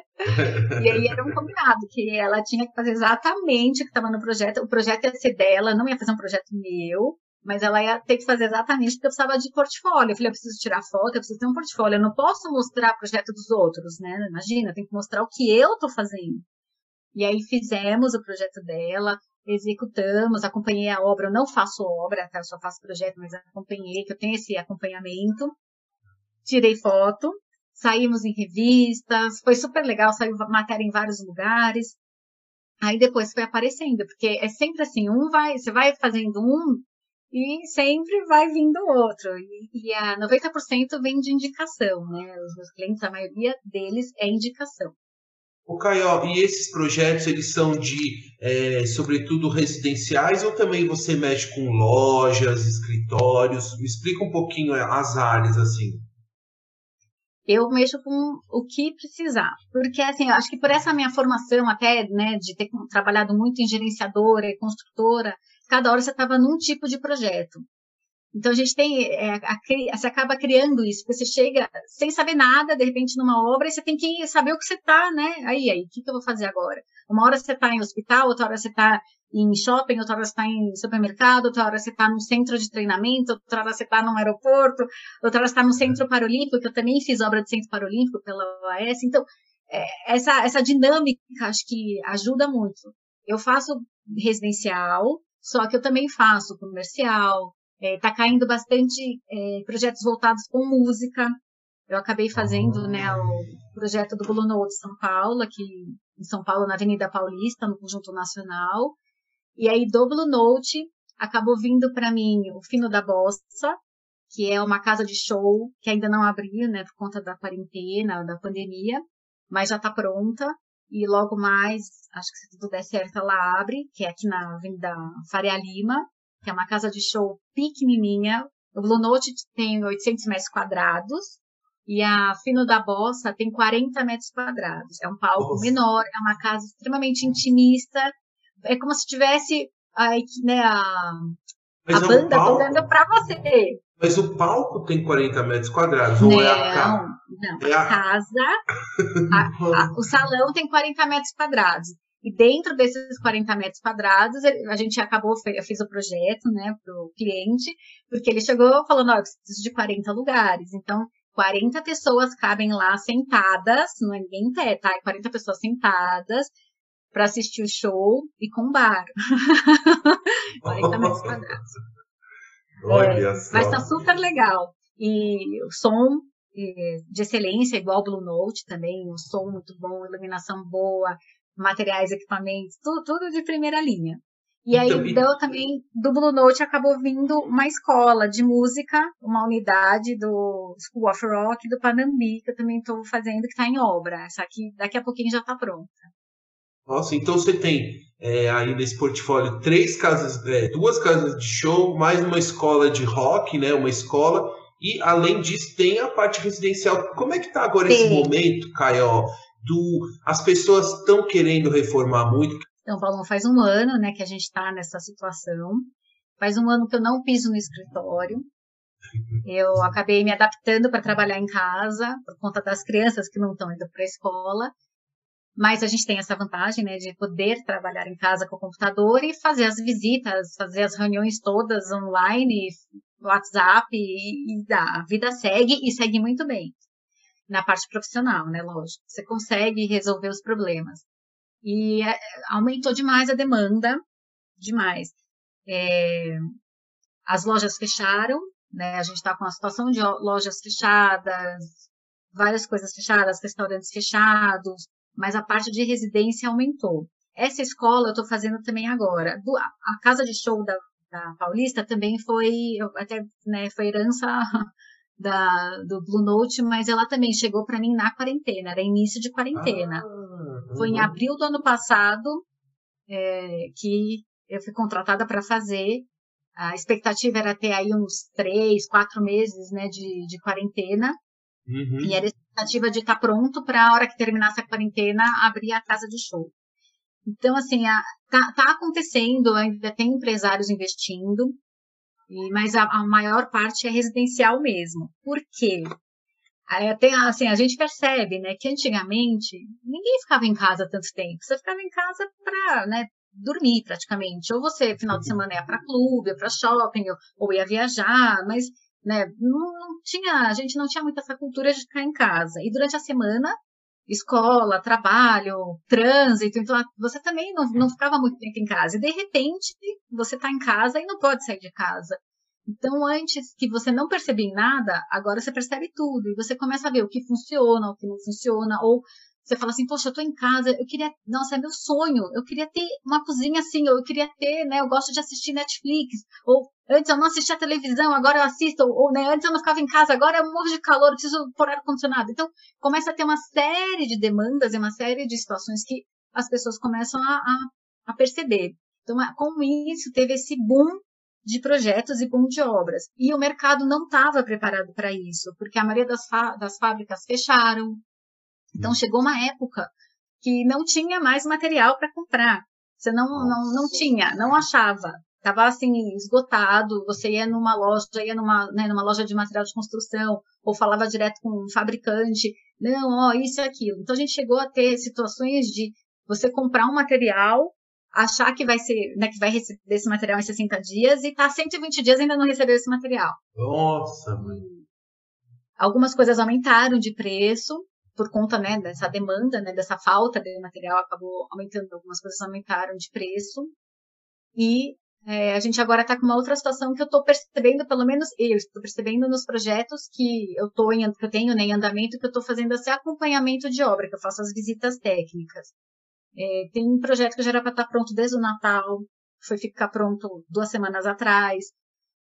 e aí era um combinado que ela tinha que fazer exatamente o que estava no projeto. O projeto ia ser dela, não ia fazer um projeto meu, mas ela ia ter que fazer exatamente porque eu precisava de portfólio. Eu falei, eu preciso tirar foto, eu preciso ter um portfólio. Eu não posso mostrar o projeto dos outros, né? Imagina, eu tenho que mostrar o que eu estou fazendo. E aí fizemos o projeto dela, executamos, acompanhei a obra. Eu não faço obra, tá? Eu só faço projeto, mas acompanhei, que eu tenho esse acompanhamento. Tirei foto, saímos em revistas, foi super legal, saiu matéria em vários lugares. Aí depois foi aparecendo, porque é sempre assim, um vai, você vai fazendo um, e sempre vai vindo outro. E, e a 90% vem de indicação, né? Os meus clientes, a maioria deles é indicação. O Caio, e esses projetos, eles são de, é, sobretudo, residenciais ou também você mexe com lojas, escritórios? Me explica um pouquinho é, as áreas, assim. Eu mexo com o que precisar. Porque, assim, eu acho que por essa minha formação até, né, de ter trabalhado muito em gerenciadora construtora, cada hora você estava num tipo de projeto. Então a gente tem, é, a, a, você acaba criando isso, porque você chega sem saber nada, de repente, numa obra, e você tem que saber o que você está, né? Aí, aí, o que, que eu vou fazer agora? Uma hora você está em hospital, outra hora você está em shopping, outra hora você está em supermercado, outra hora você está num centro de treinamento, outra hora você está num aeroporto, outra hora você está no centro paralímpico, que eu também fiz obra de centro paralímpico pela OAS. Então, é, essa, essa dinâmica acho que ajuda muito. Eu faço residencial, só que eu também faço comercial, Está é, tá caindo bastante é, projetos voltados com música. Eu acabei fazendo né, o projeto do Blue Note São Paulo, aqui em São Paulo, na Avenida Paulista, no Conjunto Nacional. E aí, do Blue Note, acabou vindo para mim o Fino da Bossa, que é uma casa de show que ainda não abriu, né, por conta da quarentena, da pandemia, mas já está pronta. E logo mais, acho que se tudo der certo, ela abre, que é aqui na Avenida Faria Lima que é uma casa de show pequenininha. O Blue Note tem 800 metros quadrados e a Fino da Bossa tem 40 metros quadrados. É um palco Nossa. menor, é uma casa extremamente intimista. É como se tivesse a, né, a, a banda um tocando para você. Mas o palco tem 40 metros quadrados, não, ou é a casa? Não, é a casa, a, a, o salão tem 40 metros quadrados. E dentro desses 40 metros quadrados, a gente acabou, eu fiz o projeto, né, para o cliente, porque ele chegou falando, ó, oh, eu preciso de 40 lugares. Então, 40 pessoas cabem lá sentadas, não é ninguém em pé, tá? 40 pessoas sentadas para assistir o show e com bar. 40 metros quadrados. Olha é, só. Mas tá super legal. E o som de excelência, igual o Blue Note também, o som muito bom, iluminação boa, materiais, equipamentos, tudo, tudo de primeira linha. E aí, então, também, do Blue Note acabou vindo uma escola de música, uma unidade do School of Rock do Panambi, que eu também estou fazendo, que está em obra. Essa aqui, daqui a pouquinho já está pronta. Nossa, então você tem é, aí nesse portfólio três casas, é, duas casas de show, mais uma escola de rock, né? Uma escola, e além disso tem a parte residencial. Como é que está agora Sim. esse momento, Caio? Do as pessoas estão querendo reformar muito. Então, Paulo, faz um ano, né, que a gente está nessa situação. Faz um ano que eu não piso no escritório. Eu acabei me adaptando para trabalhar em casa por conta das crianças que não estão indo para a escola. Mas a gente tem essa vantagem, né, de poder trabalhar em casa com o computador e fazer as visitas, fazer as reuniões todas online, WhatsApp e, e a vida segue e segue muito bem na parte profissional, né? Lógico. Você consegue resolver os problemas. E é, aumentou demais a demanda, demais. É, as lojas fecharam, né? A gente está com a situação de lojas fechadas, várias coisas fechadas, restaurantes fechados, mas a parte de residência aumentou. Essa escola eu estou fazendo também agora. a casa de show da, da Paulista também foi, até, né, foi herança da, do Blue Note, mas ela também chegou para mim na quarentena, era início de quarentena. Ah, foi em uhum. abril do ano passado é, que eu fui contratada para fazer. A expectativa era ter aí uns três, quatro meses né, de, de quarentena. Uhum. E era a expectativa de estar tá pronto para a hora que terminasse a quarentena abrir a casa de show. Então, assim, a, tá, tá acontecendo, ainda tem empresários investindo, mas a, a maior parte é residencial mesmo. Por quê? Até, assim, a gente percebe, né, que antigamente ninguém ficava em casa tanto tempo. Você ficava em casa para, né, dormir praticamente. Ou você, final de semana, ia para clube, ia para shopping, ou, ou, ia viajar, mas, né, não, não, tinha, a gente não tinha muito essa cultura de ficar em casa. E durante a semana, escola, trabalho, trânsito, então você também não, não ficava muito tempo em casa. E de repente você está em casa e não pode sair de casa. Então, antes que você não percebia nada, agora você percebe tudo. E você começa a ver o que funciona, o que não funciona, ou você fala assim, poxa, eu tô em casa, eu queria, nossa, é meu sonho, eu queria ter uma cozinha assim, eu queria ter, né, eu gosto de assistir Netflix, ou antes eu não assistia televisão, agora eu assisto, ou, né, antes eu não ficava em casa, agora eu morro de calor, eu preciso pôr ar-condicionado. Então, começa a ter uma série de demandas e uma série de situações que as pessoas começam a, a, a perceber. Então, com isso, teve esse boom de projetos e boom de obras. E o mercado não estava preparado para isso, porque a maioria das, das fábricas fecharam, então hum. chegou uma época que não tinha mais material para comprar. Você não, não, não tinha, não achava. Estava assim, esgotado. Você ia numa loja, ia numa, né, numa loja de material de construção, ou falava direto com um fabricante. Não, ó, isso e aquilo. Então a gente chegou a ter situações de você comprar um material, achar que vai ser, né, que vai receber esse material em 60 dias e tá 120 dias ainda não recebeu esse material. Nossa, mãe. Algumas coisas aumentaram de preço, por conta né, dessa demanda, né, dessa falta de material, acabou aumentando, algumas coisas aumentaram de preço. E é, a gente agora está com uma outra situação que eu estou percebendo, pelo menos eu estou percebendo nos projetos que eu, tô em, que eu tenho né, em andamento, que eu estou fazendo esse acompanhamento de obra, que eu faço as visitas técnicas. É, tem um projeto que já era para estar tá pronto desde o Natal, foi ficar pronto duas semanas atrás,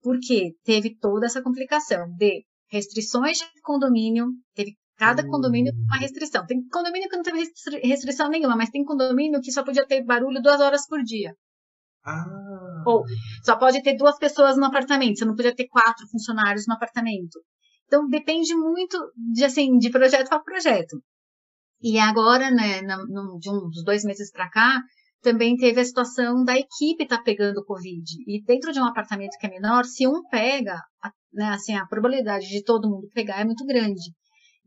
porque teve toda essa complicação de restrições de condomínio, teve Cada condomínio tem uma restrição. Tem condomínio que não teve restrição nenhuma, mas tem condomínio que só podia ter barulho duas horas por dia. Ah. Ou só pode ter duas pessoas no apartamento, você não podia ter quatro funcionários no apartamento. Então depende muito de assim de projeto para projeto. E agora, né, no, de uns dois meses para cá, também teve a situação da equipe estar tá pegando Covid. E dentro de um apartamento que é menor, se um pega, né, assim, a probabilidade de todo mundo pegar é muito grande.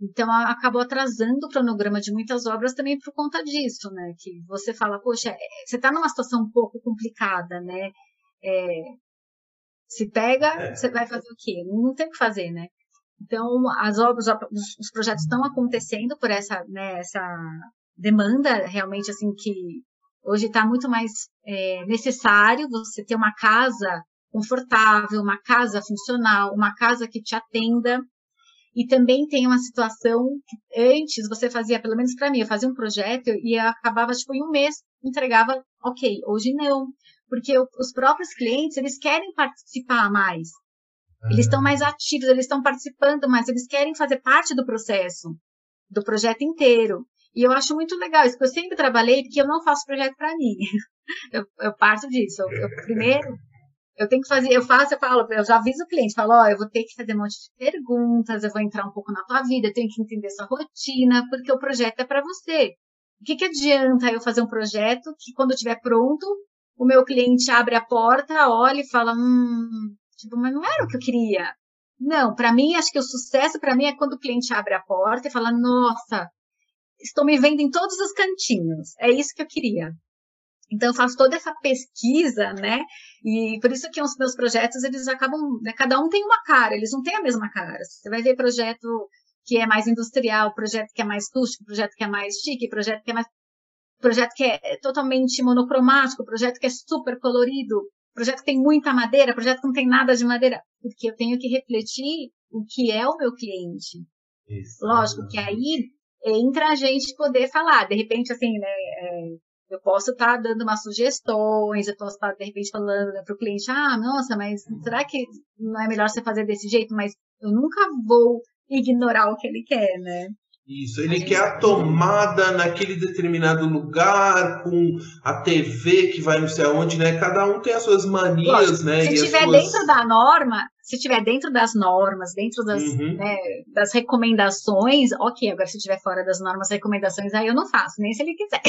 Então, acabou atrasando o cronograma de muitas obras também por conta disso, né? Que você fala, poxa, é, você está numa situação um pouco complicada, né? É, se pega, é. você vai fazer o quê? Não tem o que fazer, né? Então, as obras, os projetos estão acontecendo por essa, né, essa demanda realmente, assim, que hoje está muito mais é, necessário você ter uma casa confortável, uma casa funcional, uma casa que te atenda, e também tem uma situação que antes você fazia, pelo menos para mim, eu fazia um projeto e acabava, tipo, em um mês, entregava, ok. Hoje não. Porque os próprios clientes, eles querem participar mais. Eles estão mais ativos, eles estão participando mais, eles querem fazer parte do processo, do projeto inteiro. E eu acho muito legal isso, porque eu sempre trabalhei, porque eu não faço projeto para mim. Eu, eu, parto disso. Eu, eu, primeiro, eu tenho que fazer, eu faço, eu falo, eu já aviso o cliente, falo, ó, oh, eu vou ter que fazer um monte de perguntas, eu vou entrar um pouco na tua vida, eu tenho que entender sua rotina, porque o projeto é para você. O que, que adianta eu fazer um projeto que quando estiver pronto, o meu cliente abre a porta, olha e fala, hum, tipo, mas não era o que eu queria. Não, para mim, acho que o sucesso para mim é quando o cliente abre a porta e fala, nossa, estou me vendo em todos os cantinhos. É isso que eu queria. Então eu faço toda essa pesquisa, né? E por isso que os meus projetos eles acabam, né? cada um tem uma cara, eles não têm a mesma cara. Você vai ver projeto que é mais industrial, projeto que é mais rústico, projeto que é mais chique, projeto que é mais projeto que é totalmente monocromático, projeto que é super colorido. projeto que tem muita madeira, projeto que não tem nada de madeira, porque eu tenho que refletir o que é o meu cliente. Isso. Lógico que aí entra a gente poder falar, de repente, assim, né, é, eu posso estar tá dando umas sugestões, eu posso estar, tá, de repente, falando né, para o cliente, ah, nossa, mas será que não é melhor você fazer desse jeito? Mas eu nunca vou ignorar o que ele quer, né? Isso, ele quer a tomada naquele determinado lugar, com a TV que vai não sei aonde, né? Cada um tem as suas manias, Lógico, né? Se estiver suas... dentro da norma, se estiver dentro das normas, dentro das, uhum. né, das recomendações, ok. Agora, se estiver fora das normas recomendações, aí eu não faço, nem se ele quiser.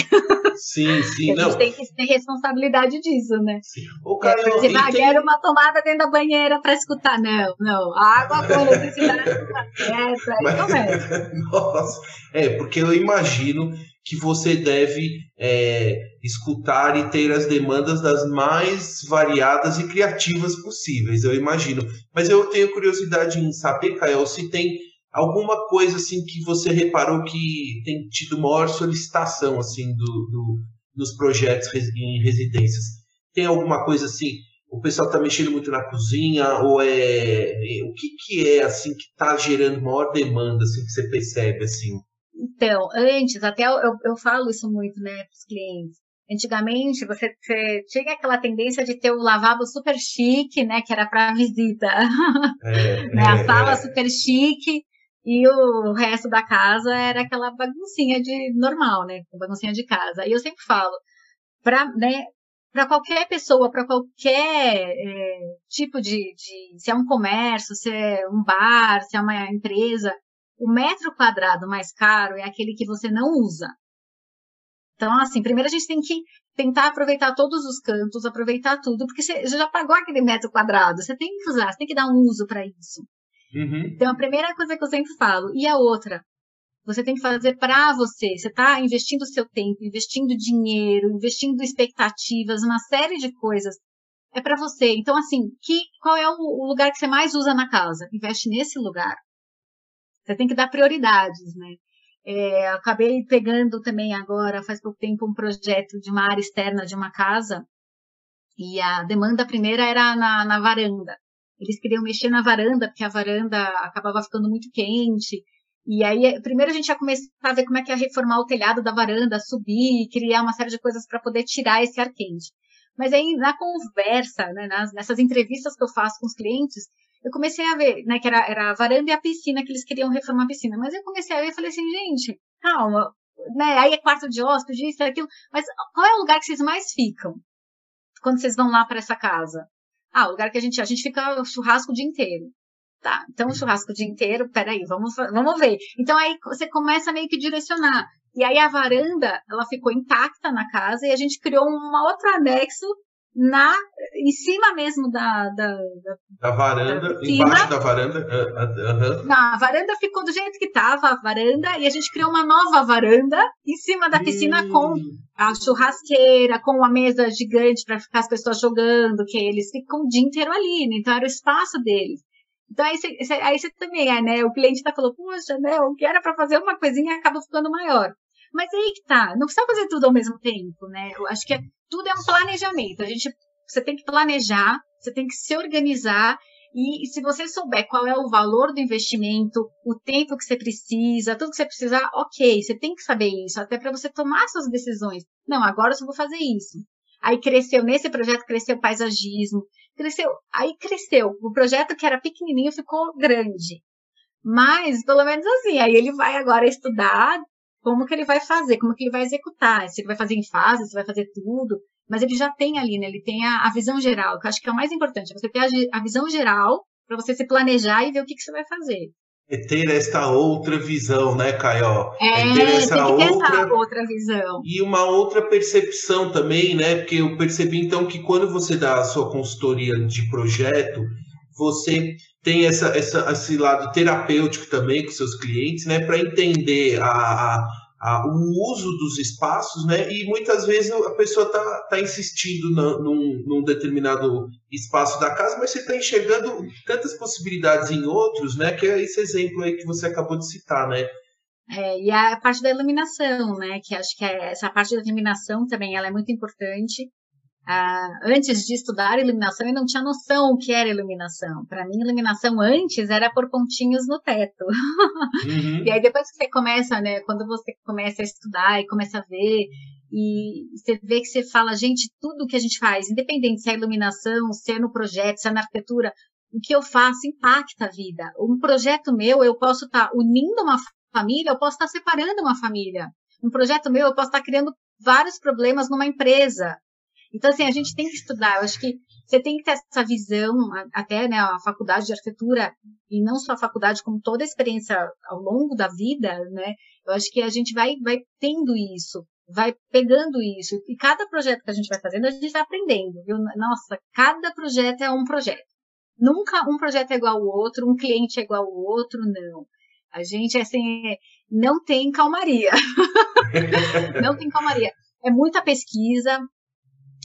Sim, sim, a não. gente tem que ter responsabilidade disso, né? Sim. O cara, é, ah, tem... quero uma tomada dentro da banheira para escutar. Não, não. Água com eletricidade, essa, aí começa. Nossa, é, porque eu imagino que você deve é, escutar e ter as demandas das mais variadas e criativas possíveis, eu imagino. Mas eu tenho curiosidade em saber, Caio, se tem alguma coisa assim que você reparou que tem tido maior solicitação assim do, do nos projetos em residências. Tem alguma coisa assim? O pessoal está mexendo muito na cozinha ou é, o que que é assim que está gerando maior demanda assim que você percebe assim? Então, antes, até eu, eu falo isso muito, né, para os clientes. Antigamente, você, você, tinha aquela tendência de ter o lavabo super chique, né, que era para visita. É, né, a sala é. super chique e o resto da casa era aquela baguncinha de normal, né, baguncinha de casa. E eu sempre falo, para né, qualquer pessoa, para qualquer é, tipo de, de, se é um comércio, se é um bar, se é uma empresa, o metro quadrado mais caro é aquele que você não usa. Então, assim, primeiro a gente tem que tentar aproveitar todos os cantos, aproveitar tudo, porque você já pagou aquele metro quadrado, você tem que usar, você tem que dar um uso para isso. Uhum. Então, a primeira coisa que eu sempre falo. E a outra, você tem que fazer para você. Você está investindo seu tempo, investindo dinheiro, investindo expectativas, uma série de coisas. É para você. Então, assim, que, qual é o lugar que você mais usa na casa? Investe nesse lugar. Você tem que dar prioridades, né? É, acabei pegando também agora, faz pouco tempo, um projeto de uma área externa de uma casa, e a demanda primeira era na, na varanda. Eles queriam mexer na varanda, porque a varanda acabava ficando muito quente. E aí, primeiro a gente ia começar a ver como é que ia reformar o telhado da varanda, subir, criar uma série de coisas para poder tirar esse ar quente. Mas aí, na conversa, né, nas, nessas entrevistas que eu faço com os clientes, eu comecei a ver, né, que era, era a varanda e a piscina, que eles queriam reformar a piscina. Mas eu comecei a ver e falei assim, gente, calma, né, aí é quarto de hóspede, isso, aquilo. Mas qual é o lugar que vocês mais ficam quando vocês vão lá para essa casa? Ah, o lugar que a gente, a gente fica churrasco o dia inteiro. Tá, então o churrasco o dia inteiro, peraí, vamos, vamos ver. Então aí você começa meio que direcionar. E aí a varanda, ela ficou intacta na casa e a gente criou um outro anexo na em cima mesmo da da, da, da varanda, da embaixo da varanda. Uh, uh, uh. a varanda ficou do jeito que estava a varanda e a gente criou uma nova varanda em cima da piscina com a churrasqueira, com uma mesa gigante para ficar as pessoas jogando, que eles ficam o dia inteiro ali, né? Então era o espaço deles. Então aí você, aí você também é, né? O cliente tá falando, poxa, né? O que era para fazer uma coisinha acaba ficando maior. Mas aí que tá, não precisa fazer tudo ao mesmo tempo, né? Eu acho que é, tudo é um planejamento. A gente, você tem que planejar, você tem que se organizar e, se você souber qual é o valor do investimento, o tempo que você precisa, tudo que você precisar, ok, você tem que saber isso, até para você tomar suas decisões. Não, agora eu só vou fazer isso. Aí cresceu, nesse projeto cresceu paisagismo, cresceu, aí cresceu. O projeto que era pequenininho ficou grande. Mas, pelo menos assim, aí ele vai agora estudar como que ele vai fazer, como que ele vai executar, se ele vai fazer em fase, se vai fazer tudo, mas ele já tem ali, né? Ele tem a, a visão geral, que eu acho que é o mais importante, você ter a, a visão geral para você se planejar e ver o que, que você vai fazer. É ter esta outra visão, né, Caio? É, é ter essa tem que ter outra, essa outra visão. E uma outra percepção também, né? Porque eu percebi então que quando você dá a sua consultoria de projeto, você tem essa, essa, esse lado terapêutico também com seus clientes, né, para entender a, a, a, o uso dos espaços, né, e muitas vezes a pessoa está tá insistindo na, num, num, determinado espaço da casa, mas você está enxergando tantas possibilidades em outros, né, que é esse exemplo aí que você acabou de citar, né. É, e a parte da iluminação, né, que acho que é, essa parte da iluminação também ela é muito importante, ah, antes de estudar iluminação, eu não tinha noção o que era iluminação. Para mim, iluminação antes era por pontinhos no teto. Uhum. e aí depois que você começa, né, quando você começa a estudar e começa a ver e você vê que você fala, gente, tudo que a gente faz, independente se é iluminação, se é no projeto, se é na arquitetura, o que eu faço impacta a vida. Um projeto meu, eu posso estar tá unindo uma família, eu posso estar tá separando uma família. Um projeto meu, eu posso estar tá criando vários problemas numa empresa. Então, assim, a gente tem que estudar. Eu acho que você tem que ter essa visão, até né, a faculdade de arquitetura, e não só a faculdade, como toda a experiência ao longo da vida, né? Eu acho que a gente vai, vai tendo isso, vai pegando isso. E cada projeto que a gente vai fazendo, a gente vai aprendendo, viu? Nossa, cada projeto é um projeto. Nunca um projeto é igual ao outro, um cliente é igual ao outro, não. A gente, assim, não tem calmaria. não tem calmaria. É muita pesquisa,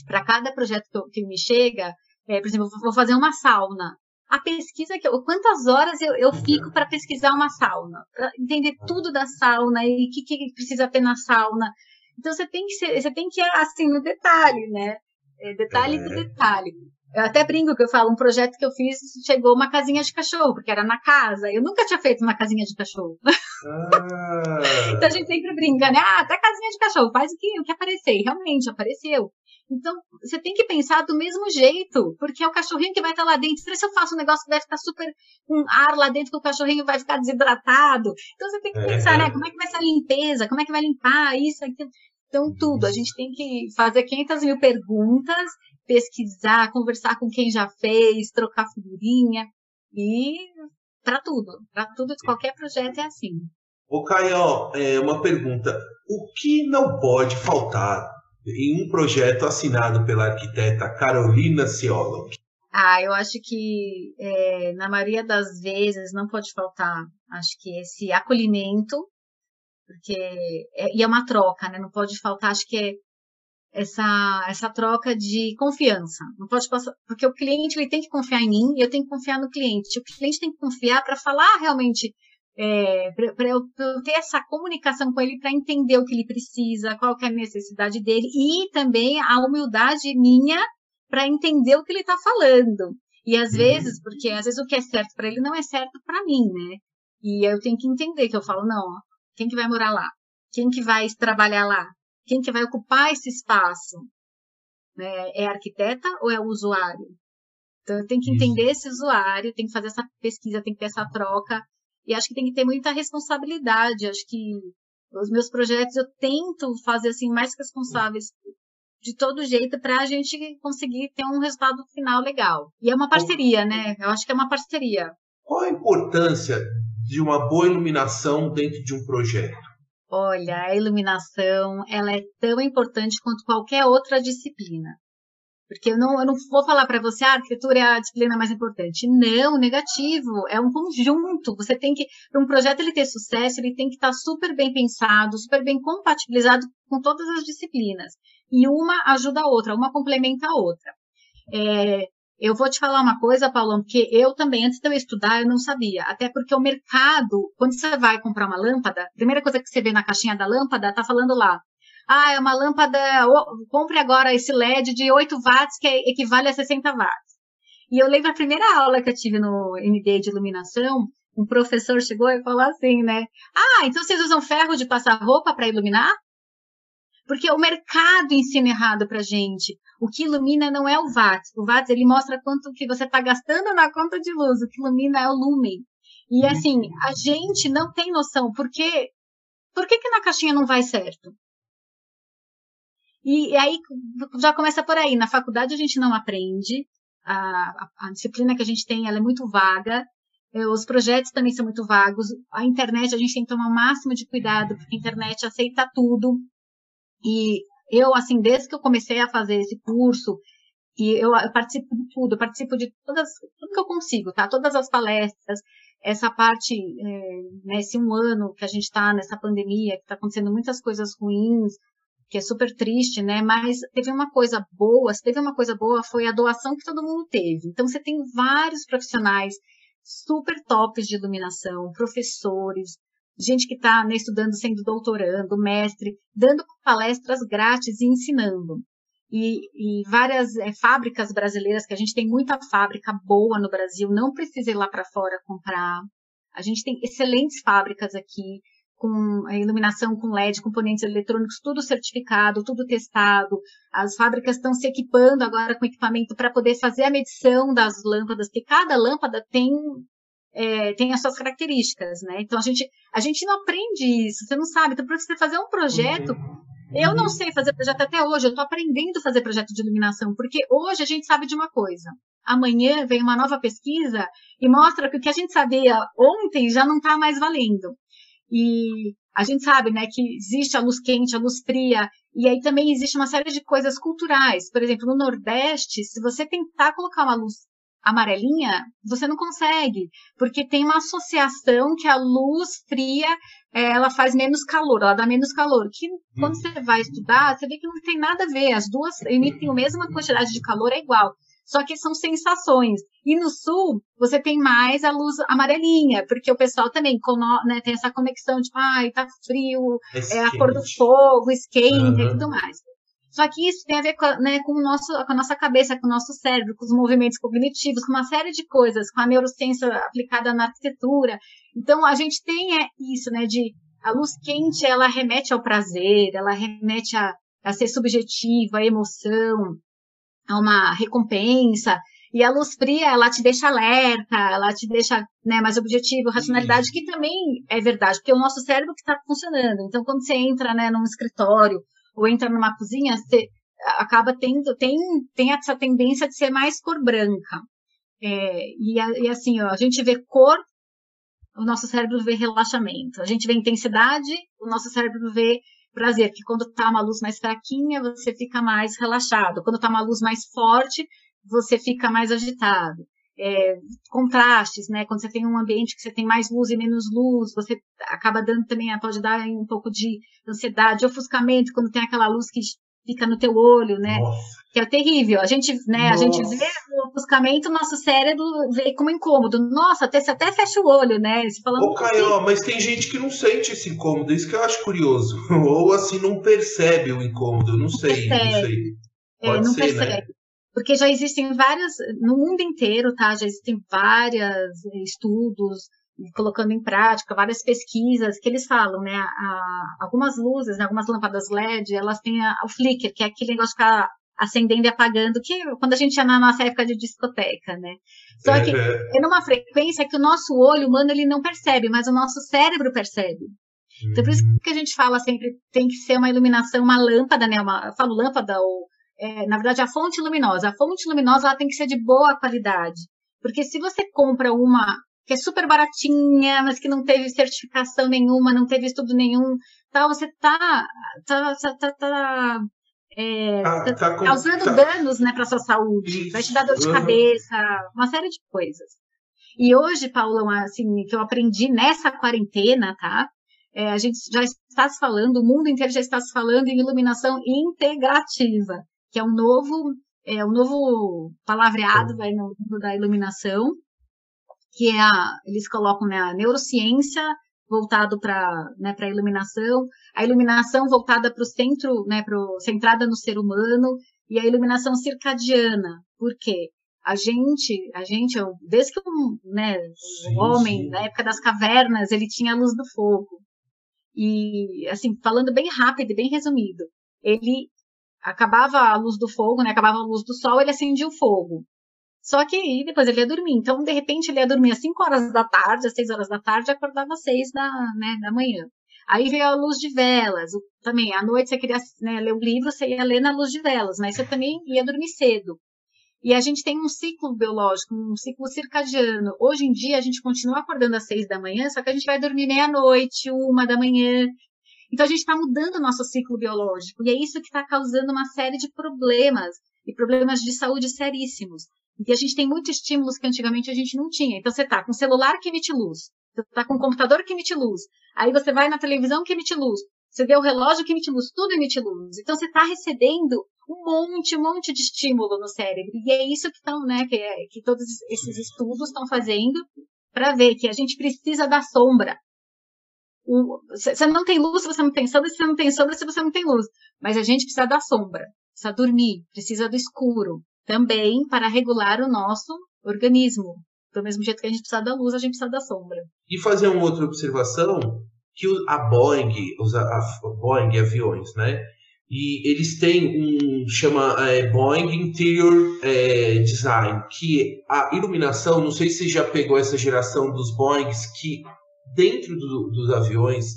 para cada projeto que, que me chega, é, por exemplo, vou fazer uma sauna. A pesquisa que eu, quantas horas eu, eu fico para pesquisar uma sauna, para entender tudo da sauna e o que, que, precisa ter na sauna. Então você tem que ser, você tem que ir assim no detalhe, né? É, detalhe é. do detalhe. Eu até brinco que eu falo, um projeto que eu fiz chegou uma casinha de cachorro, porque era na casa. Eu nunca tinha feito uma casinha de cachorro. Ah. então a gente sempre brinca, né? Ah, até casinha de cachorro, faz o que, o que aparecer. E realmente apareceu. Então, você tem que pensar do mesmo jeito, porque é o cachorrinho que vai estar lá dentro. Se eu faço um negócio que vai ficar super com ar lá dentro, que o cachorrinho vai ficar desidratado. Então, você tem que pensar, né? Como é que vai ser a limpeza? Como é que vai limpar isso, aquilo? Então, tudo. A gente tem que fazer 500 mil perguntas, pesquisar, conversar com quem já fez, trocar figurinha. E para tudo. Para tudo, de qualquer projeto é assim. Ô, Caio, é uma pergunta. O que não pode faltar em um projeto assinado pela arquiteta Carolina Ciolo? Ah, eu acho que é, na maioria das vezes não pode faltar, acho que esse acolhimento, porque é, e é uma troca, né? Não pode faltar, acho que é essa essa troca de confiança. Não pode passar, porque o cliente ele tem que confiar em mim e eu tenho que confiar no cliente. O cliente tem que confiar para falar realmente é, para eu, eu, ter essa comunicação com ele para entender o que ele precisa, qual é a necessidade dele e também a humildade minha para entender o que ele está falando. E às uhum. vezes, porque às vezes o que é certo para ele não é certo para mim, né? E eu tenho que entender que eu falo, não, quem que vai morar lá? Quem que vai trabalhar lá? Quem que vai ocupar esse espaço? Né? É arquiteta ou é o usuário? Então eu tenho que entender esse usuário, tenho que fazer essa pesquisa, tem que ter essa troca e acho que tem que ter muita responsabilidade. Acho que os meus projetos eu tento fazer assim mais responsáveis de todo jeito para a gente conseguir ter um resultado final legal. E é uma parceria, né? Eu acho que é uma parceria. Qual a importância de uma boa iluminação dentro de um projeto? Olha, a iluminação ela é tão importante quanto qualquer outra disciplina. Porque eu não, eu não vou falar para você, ah, a arquitetura é a disciplina mais importante. Não, negativo. É um conjunto. Você tem que, para um projeto ele ter sucesso, ele tem que estar tá super bem pensado, super bem compatibilizado com todas as disciplinas. E uma ajuda a outra, uma complementa a outra. É, eu vou te falar uma coisa, Paulão, porque eu também, antes de eu estudar, eu não sabia. Até porque o mercado, quando você vai comprar uma lâmpada, a primeira coisa que você vê na caixinha da lâmpada, tá falando lá, ah, é uma lâmpada, compre agora esse LED de 8 watts que é, equivale a 60 watts. E eu lembro a primeira aula que eu tive no MBA de iluminação, um professor chegou e falou assim, né? Ah, então vocês usam ferro de passar roupa para iluminar? Porque o mercado ensina errado para gente. O que ilumina não é o watts. O watts ele mostra quanto que você está gastando na conta de luz. O que ilumina é o lumen. E assim, a gente não tem noção. Por quê? Por que, que na caixinha não vai certo? E, e aí já começa por aí. Na faculdade a gente não aprende. A, a, a disciplina que a gente tem ela é muito vaga. É, os projetos também são muito vagos. A internet a gente tem que tomar o máximo de cuidado, porque a internet aceita tudo. E eu, assim, desde que eu comecei a fazer esse curso, e eu, eu participo de tudo, eu participo de todas, tudo que eu consigo, tá? Todas as palestras, essa parte, é, nesse um ano que a gente está nessa pandemia, que está acontecendo muitas coisas ruins, que é super triste, né? Mas teve uma coisa boa, se teve uma coisa boa, foi a doação que todo mundo teve. Então você tem vários profissionais super tops de iluminação, professores, gente que está né, estudando, sendo doutorando, mestre, dando palestras grátis e ensinando. e, e várias é, fábricas brasileiras, que a gente tem muita fábrica boa no Brasil, não precisa ir lá para fora comprar. A gente tem excelentes fábricas aqui, com a iluminação com LED, componentes eletrônicos, tudo certificado, tudo testado. As fábricas estão se equipando agora com equipamento para poder fazer a medição das lâmpadas, porque cada lâmpada tem é, tem as suas características, né? Então a gente a gente não aprende isso, você não sabe. Então para você fazer um projeto, uhum. eu não sei fazer projeto até hoje. Eu estou aprendendo a fazer projeto de iluminação, porque hoje a gente sabe de uma coisa. Amanhã vem uma nova pesquisa e mostra que o que a gente sabia ontem já não está mais valendo. E a gente sabe, né, que existe a luz quente, a luz fria, e aí também existe uma série de coisas culturais. Por exemplo, no Nordeste, se você tentar colocar uma luz amarelinha, você não consegue, porque tem uma associação que a luz fria é, ela faz menos calor, ela dá menos calor. Que quando hum. você vai estudar, você vê que não tem nada a ver. As duas emitem a mesma quantidade de calor, é igual só que são sensações. E no sul, você tem mais a luz amarelinha, porque o pessoal também né, tem essa conexão, tipo, ai, tá frio, é, é a cor do fogo, esquenta uhum. e tudo mais. Só que isso tem a ver com, né, com, o nosso, com a nossa cabeça, com o nosso cérebro, com os movimentos cognitivos, com uma série de coisas, com a neurociência aplicada na arquitetura. Então, a gente tem é, isso, né, de a luz quente, ela remete ao prazer, ela remete a, a ser subjetiva, a emoção, a uma recompensa. E a luz fria, ela te deixa alerta, ela te deixa né, mais objetivo, racionalidade, que também é verdade, porque é o nosso cérebro que está funcionando. Então, quando você entra né, num escritório ou entra numa cozinha, você acaba tendo, tem, tem essa tendência de ser mais cor branca. É, e, e, assim, ó, a gente vê cor, o nosso cérebro vê relaxamento. A gente vê intensidade, o nosso cérebro vê prazer, que quando tá uma luz mais fraquinha, você fica mais relaxado. Quando tá uma luz mais forte, você fica mais agitado. É, contrastes, né? Quando você tem um ambiente que você tem mais luz e menos luz, você acaba dando também, pode dar um pouco de ansiedade, ofuscamento, quando tem aquela luz que fica no teu olho, né? Nossa. Que é terrível. A gente, né, a gente vê o ofuscamento, nosso cérebro vê como incômodo. Nossa, até, você até fecha o olho, né? Você falando, Ô, Caio, assim. mas tem gente que não sente esse incômodo, isso que eu acho curioso. Ou assim, não percebe o incômodo, eu não, não sei, percebe. não sei. É, Pode é, não ser, né? percebe. Né? Porque já existem várias, no mundo inteiro, tá? Já existem vários estudos, colocando em prática várias pesquisas que eles falam, né? A, algumas luzes, né, algumas lâmpadas LED, elas têm a, o flicker, que é aquele negócio de ficar acendendo e apagando, que quando a gente ia na nossa época de discoteca, né? Só que é, é numa frequência que o nosso olho humano ele não percebe, mas o nosso cérebro percebe. Então, por isso que a gente fala sempre, tem que ser uma iluminação, uma lâmpada, né? Uma, eu falo lâmpada ou, é, na verdade, a fonte luminosa. A fonte luminosa, ela tem que ser de boa qualidade. Porque se você compra uma que é super baratinha, mas que não teve certificação nenhuma, não teve estudo nenhum, tal, você tá, tá, tá, tá, tá é, tá, tá com, causando tá. danos né, para sua saúde, Isso. vai te dar dor de uhum. cabeça, uma série de coisas. E hoje, Paulão, assim, que eu aprendi nessa quarentena, tá? É, a gente já está se falando, o mundo inteiro já está se falando em iluminação integrativa, que é um novo, é um novo palavreado vai, no mundo da iluminação, que é a, eles colocam né, a neurociência voltado para né, a iluminação, a iluminação voltada para o centro, né, pro, centrada no ser humano, e a iluminação circadiana. Por quê? A gente, a gente, desde que né, sim, o homem, sim. na época das cavernas, ele tinha a luz do fogo. E, assim, falando bem rápido e bem resumido, ele acabava a luz do fogo, né, acabava a luz do sol, ele acendia o fogo. Só que aí depois ele ia dormir. Então, de repente, ele ia dormir às 5 horas da tarde, às 6 horas da tarde, e acordava às 6 da, né, da manhã. Aí veio a luz de velas. Também, à noite você queria né, ler um livro, você ia ler na luz de velas, mas você também ia dormir cedo. E a gente tem um ciclo biológico, um ciclo circadiano. Hoje em dia, a gente continua acordando às 6 da manhã, só que a gente vai dormir meia-noite, uma da manhã. Então, a gente está mudando o nosso ciclo biológico. E é isso que está causando uma série de problemas, e problemas de saúde seríssimos. E a gente tem muitos estímulos que antigamente a gente não tinha. Então você tá com celular que emite luz, você tá com computador que emite luz, aí você vai na televisão que emite luz, você vê o relógio que emite luz, tudo emite luz. Então você está recebendo um monte, um monte de estímulo no cérebro. E é isso que estão, né, que, é, que todos esses estudos estão fazendo para ver que a gente precisa da sombra. Você não tem luz se você não tem sombra, se você não tem sombra se você não tem luz. Mas a gente precisa da sombra. Precisa dormir, precisa do escuro, também para regular o nosso organismo. Do mesmo jeito que a gente precisa da luz, a gente precisa da sombra. E fazer uma outra observação, que a Boeing, os a, Boeing aviões, né? E eles têm um chama é, Boeing Interior é, Design, que a iluminação, não sei se já pegou essa geração dos Boeings, que dentro do, dos aviões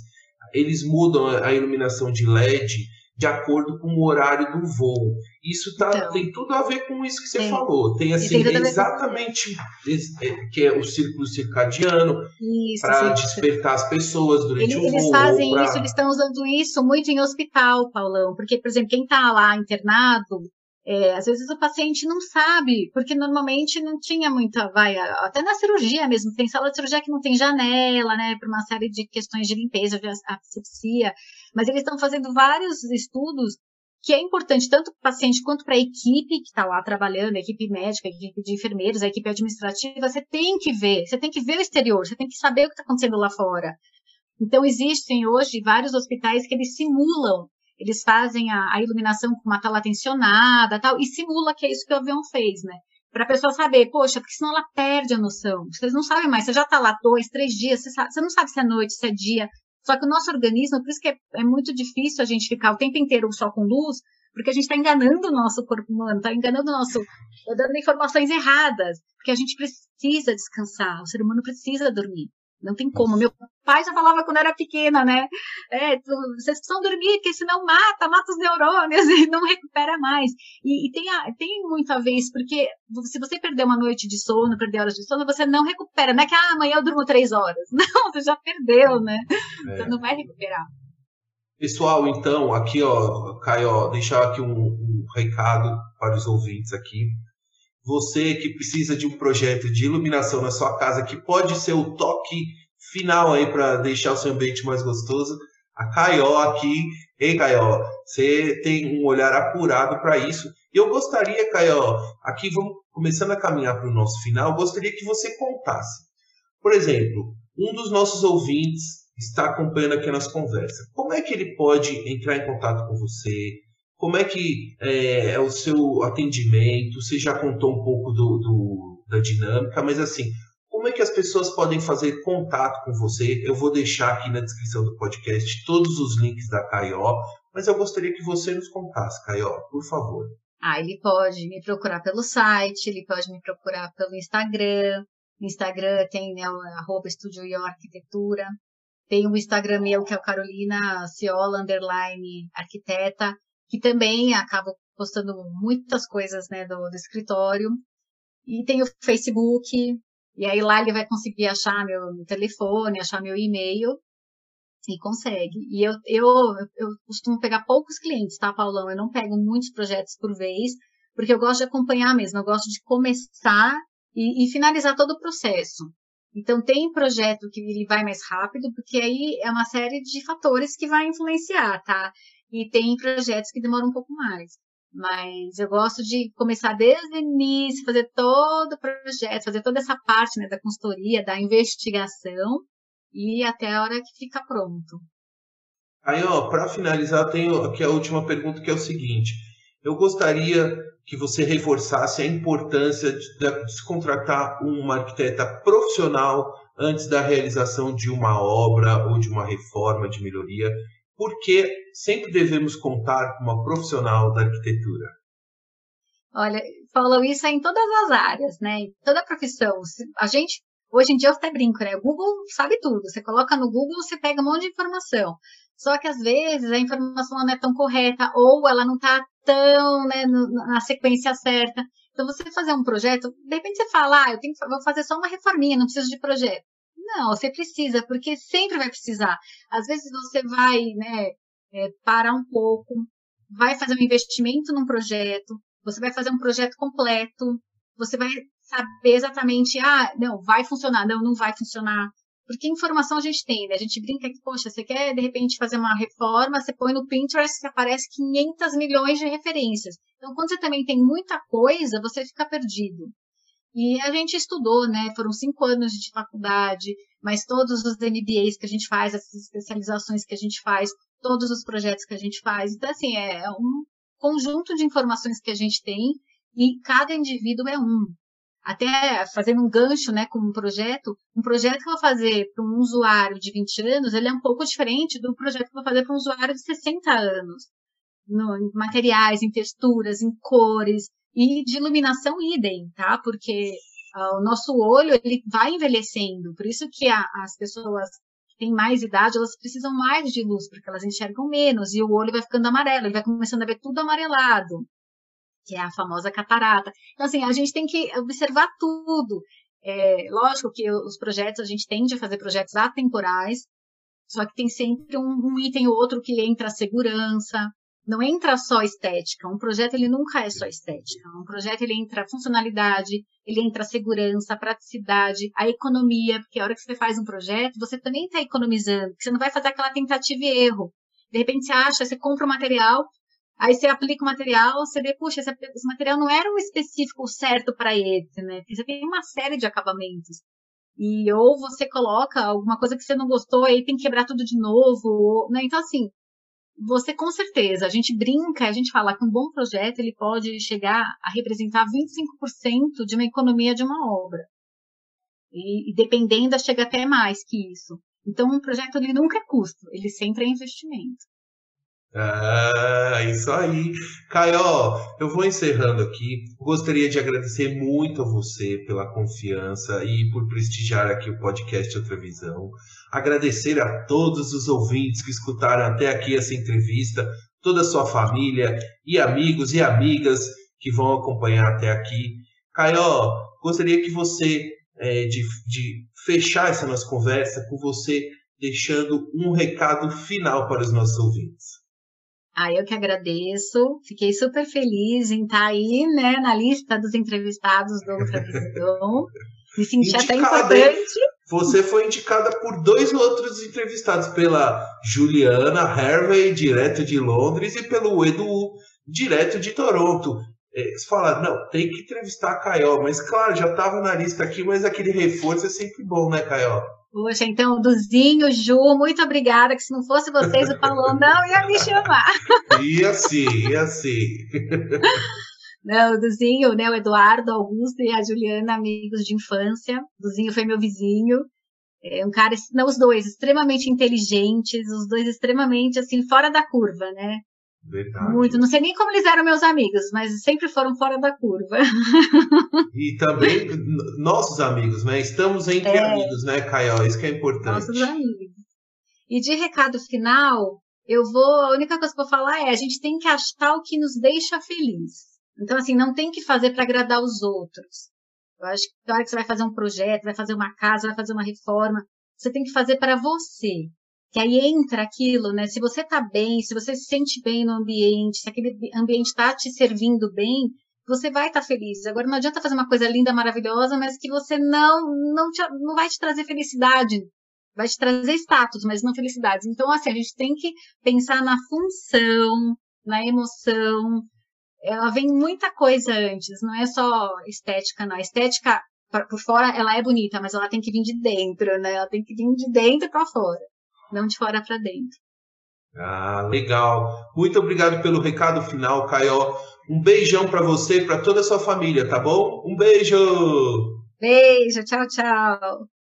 eles mudam a iluminação de LED de acordo com o horário do voo. Isso tá, então, tem tudo a ver com isso que você tem. falou. Tem assim, tem exatamente é, que é o círculo circadiano para despertar as pessoas durante eles, o voo. Eles fazem pra... isso, eles estão usando isso muito em hospital, Paulão, porque, por exemplo, quem está lá internado, é, às vezes o paciente não sabe, porque normalmente não tinha muita, vai, até na cirurgia mesmo, tem sala de cirurgia que não tem janela, né, por uma série de questões de limpeza, de asepsia, mas eles estão fazendo vários estudos que é importante tanto para o paciente quanto para a equipe que está lá trabalhando, a equipe médica, a equipe de enfermeiros, a equipe administrativa, você tem que ver, você tem que ver o exterior, você tem que saber o que está acontecendo lá fora. Então, existem hoje vários hospitais que eles simulam eles fazem a, a iluminação com uma tela tensionada tal, e simula que é isso que o avião fez, né? Para a pessoa saber, poxa, porque senão ela perde a noção. Vocês não sabem mais, você já está lá dois, três dias, você, sabe, você, não sabe se é noite, se é dia. Só que o nosso organismo, por isso que é, é muito difícil a gente ficar o tempo inteiro só com luz, porque a gente está enganando o nosso corpo humano, está enganando o nosso, tá dando informações erradas, porque a gente precisa descansar, o ser humano precisa dormir. Não tem como. Meu pai já falava quando era pequena, né? É, vocês precisam dormir, porque senão mata, mata os neurônios e não recupera mais. E, e tem, a, tem muito a ver isso, porque se você perder uma noite de sono, perder horas de sono, você não recupera. Não é que ah, amanhã eu durmo três horas. Não, você já perdeu, né? É. Você não vai recuperar. Pessoal, então, aqui, ó, Caio, deixar aqui um, um recado para os ouvintes aqui. Você que precisa de um projeto de iluminação na sua casa, que pode ser o toque final aí para deixar o seu ambiente mais gostoso, a Caió aqui, ei Caió, você tem um olhar apurado para isso. E eu gostaria, Caió, aqui vamos começando a caminhar para o nosso final, gostaria que você contasse. Por exemplo, um dos nossos ouvintes está acompanhando aqui a nossa conversa. Como é que ele pode entrar em contato com você? Como é que é, é o seu atendimento? Você já contou um pouco do, do, da dinâmica, mas assim, como é que as pessoas podem fazer contato com você? Eu vou deixar aqui na descrição do podcast todos os links da Caió, mas eu gostaria que você nos contasse, Caió, por favor. Ah, ele pode me procurar pelo site, ele pode me procurar pelo Instagram. No Instagram tem né, arroba Estúdio e Arquitetura. Tem o Instagram meu, que é o Carolina Ciola, underline arquiteta que também acabo postando muitas coisas né, do, do escritório. E tem o Facebook, e aí lá ele vai conseguir achar meu, telefone, achar meu e-mail, e consegue. E eu, eu, eu costumo pegar poucos clientes, tá, Paulão? Eu não pego muitos projetos por vez, porque eu gosto de acompanhar mesmo, eu gosto de começar e, e finalizar todo o processo. Então, tem projeto que ele vai mais rápido, porque aí é uma série de fatores que vai influenciar, tá? E tem projetos que demoram um pouco mais. Mas eu gosto de começar desde o início, fazer todo o projeto, fazer toda essa parte né, da consultoria, da investigação e até a hora que fica pronto. Aí, ó, para finalizar, tenho aqui a última pergunta que é o seguinte: eu gostaria que você reforçasse a importância de, de se contratar uma arquiteta profissional antes da realização de uma obra ou de uma reforma de melhoria porque sempre devemos contar com uma profissional da arquitetura? Olha, falou isso em todas as áreas, né? Em toda profissão. A gente, hoje em dia eu até brinco, né? O Google sabe tudo. Você coloca no Google, você pega um monte de informação. Só que às vezes a informação não é tão correta ou ela não está tão né, na sequência certa. Então, você fazer um projeto, de repente você fala, ah, eu tenho, vou fazer só uma reforminha, não preciso de projeto. Não, você precisa, porque sempre vai precisar. Às vezes você vai, né, é, parar um pouco, vai fazer um investimento num projeto, você vai fazer um projeto completo, você vai saber exatamente, ah, não, vai funcionar, não, não vai funcionar. Porque informação a gente tem, né? A gente brinca que, poxa, você quer de repente fazer uma reforma, você põe no Pinterest que aparece 500 milhões de referências. Então, quando você também tem muita coisa, você fica perdido. E a gente estudou, né? Foram cinco anos de faculdade, mas todos os MBAs que a gente faz, essas especializações que a gente faz, todos os projetos que a gente faz. Então, assim, é um conjunto de informações que a gente tem e cada indivíduo é um. Até fazendo um gancho, né, com um projeto, um projeto que eu vou fazer para um usuário de 20 anos, ele é um pouco diferente do projeto que eu vou fazer para um usuário de 60 anos. No, em materiais, em texturas, em cores e de iluminação idem, tá? Porque uh, o nosso olho ele vai envelhecendo, por isso que a, as pessoas que têm mais idade elas precisam mais de luz porque elas enxergam menos e o olho vai ficando amarelo, ele vai começando a ver tudo amarelado que é a famosa catarata. Então, assim, a gente tem que observar tudo. É, lógico que os projetos, a gente tende a fazer projetos atemporais, só que tem sempre um, um item ou outro que entra a segurança, não entra só estética. Um projeto ele nunca é só estética. Um projeto ele entra funcionalidade, ele entra segurança, praticidade, a economia, porque a hora que você faz um projeto, você também está economizando, você não vai fazer aquela tentativa e erro. De repente você acha, você compra o material, Aí você aplica o material, você vê, puxa, esse, esse material não era o específico certo para esse, né? Você tem uma série de acabamentos. E ou você coloca alguma coisa que você não gostou, aí tem que quebrar tudo de novo, ou, né? Então, assim, você com certeza, a gente brinca, a gente fala que um bom projeto ele pode chegar a representar 25% de uma economia de uma obra. E, e dependendo, chega até mais que isso. Então, um projeto ele nunca é custo, ele sempre é investimento. Ah, isso aí. Caio, eu vou encerrando aqui. Gostaria de agradecer muito a você pela confiança e por prestigiar aqui o podcast Outra Visão. Agradecer a todos os ouvintes que escutaram até aqui essa entrevista, toda a sua família e amigos e amigas que vão acompanhar até aqui. Caio, gostaria que você, é, de, de fechar essa nossa conversa com você deixando um recado final para os nossos ouvintes. Ah, eu que agradeço. Fiquei super feliz em estar aí, né, na lista dos entrevistados do Ultravisão. Me senti Indicada, até importante. Você foi indicada por dois outros entrevistados, pela Juliana Hervey, direto de Londres, e pelo Edu, direto de Toronto. Eles falaram, não, tem que entrevistar a Caio, mas claro, já estava na lista aqui, mas aquele reforço é sempre bom, né, Caio? Poxa, então, Duzinho, Ju, muito obrigada, que se não fosse vocês, o Paulo não ia me chamar. Ia sim, ia sim. Não, o Duzinho, né, o Eduardo, Augusto e a Juliana, amigos de infância. O Duzinho foi meu vizinho. É um cara, não, os dois, extremamente inteligentes, os dois extremamente, assim, fora da curva, né? Verdade. Muito. Não sei nem como eles eram meus amigos, mas sempre foram fora da curva. E também nossos amigos, né? Estamos entre é, amigos, né, Caio? Isso que é importante. Nossos amigos. E de recado final, eu vou. A única coisa que eu vou falar é: a gente tem que achar o que nos deixa feliz. Então, assim, não tem que fazer para agradar os outros. Eu acho que na hora que você vai fazer um projeto, vai fazer uma casa, vai fazer uma reforma, você tem que fazer para você que aí entra aquilo, né? Se você está bem, se você se sente bem no ambiente, se aquele ambiente está te servindo bem, você vai estar tá feliz. Agora não adianta fazer uma coisa linda, maravilhosa, mas que você não não, te, não vai te trazer felicidade. Vai te trazer status, mas não felicidade. Então, assim, a gente tem que pensar na função, na emoção. Ela vem muita coisa antes, não é só estética, não. A estética, por fora, ela é bonita, mas ela tem que vir de dentro, né? Ela tem que vir de dentro para fora não de fora para dentro. Ah, legal. Muito obrigado pelo recado final, Caio. Um beijão para você e para toda a sua família, tá bom? Um beijo. Beijo, tchau, tchau.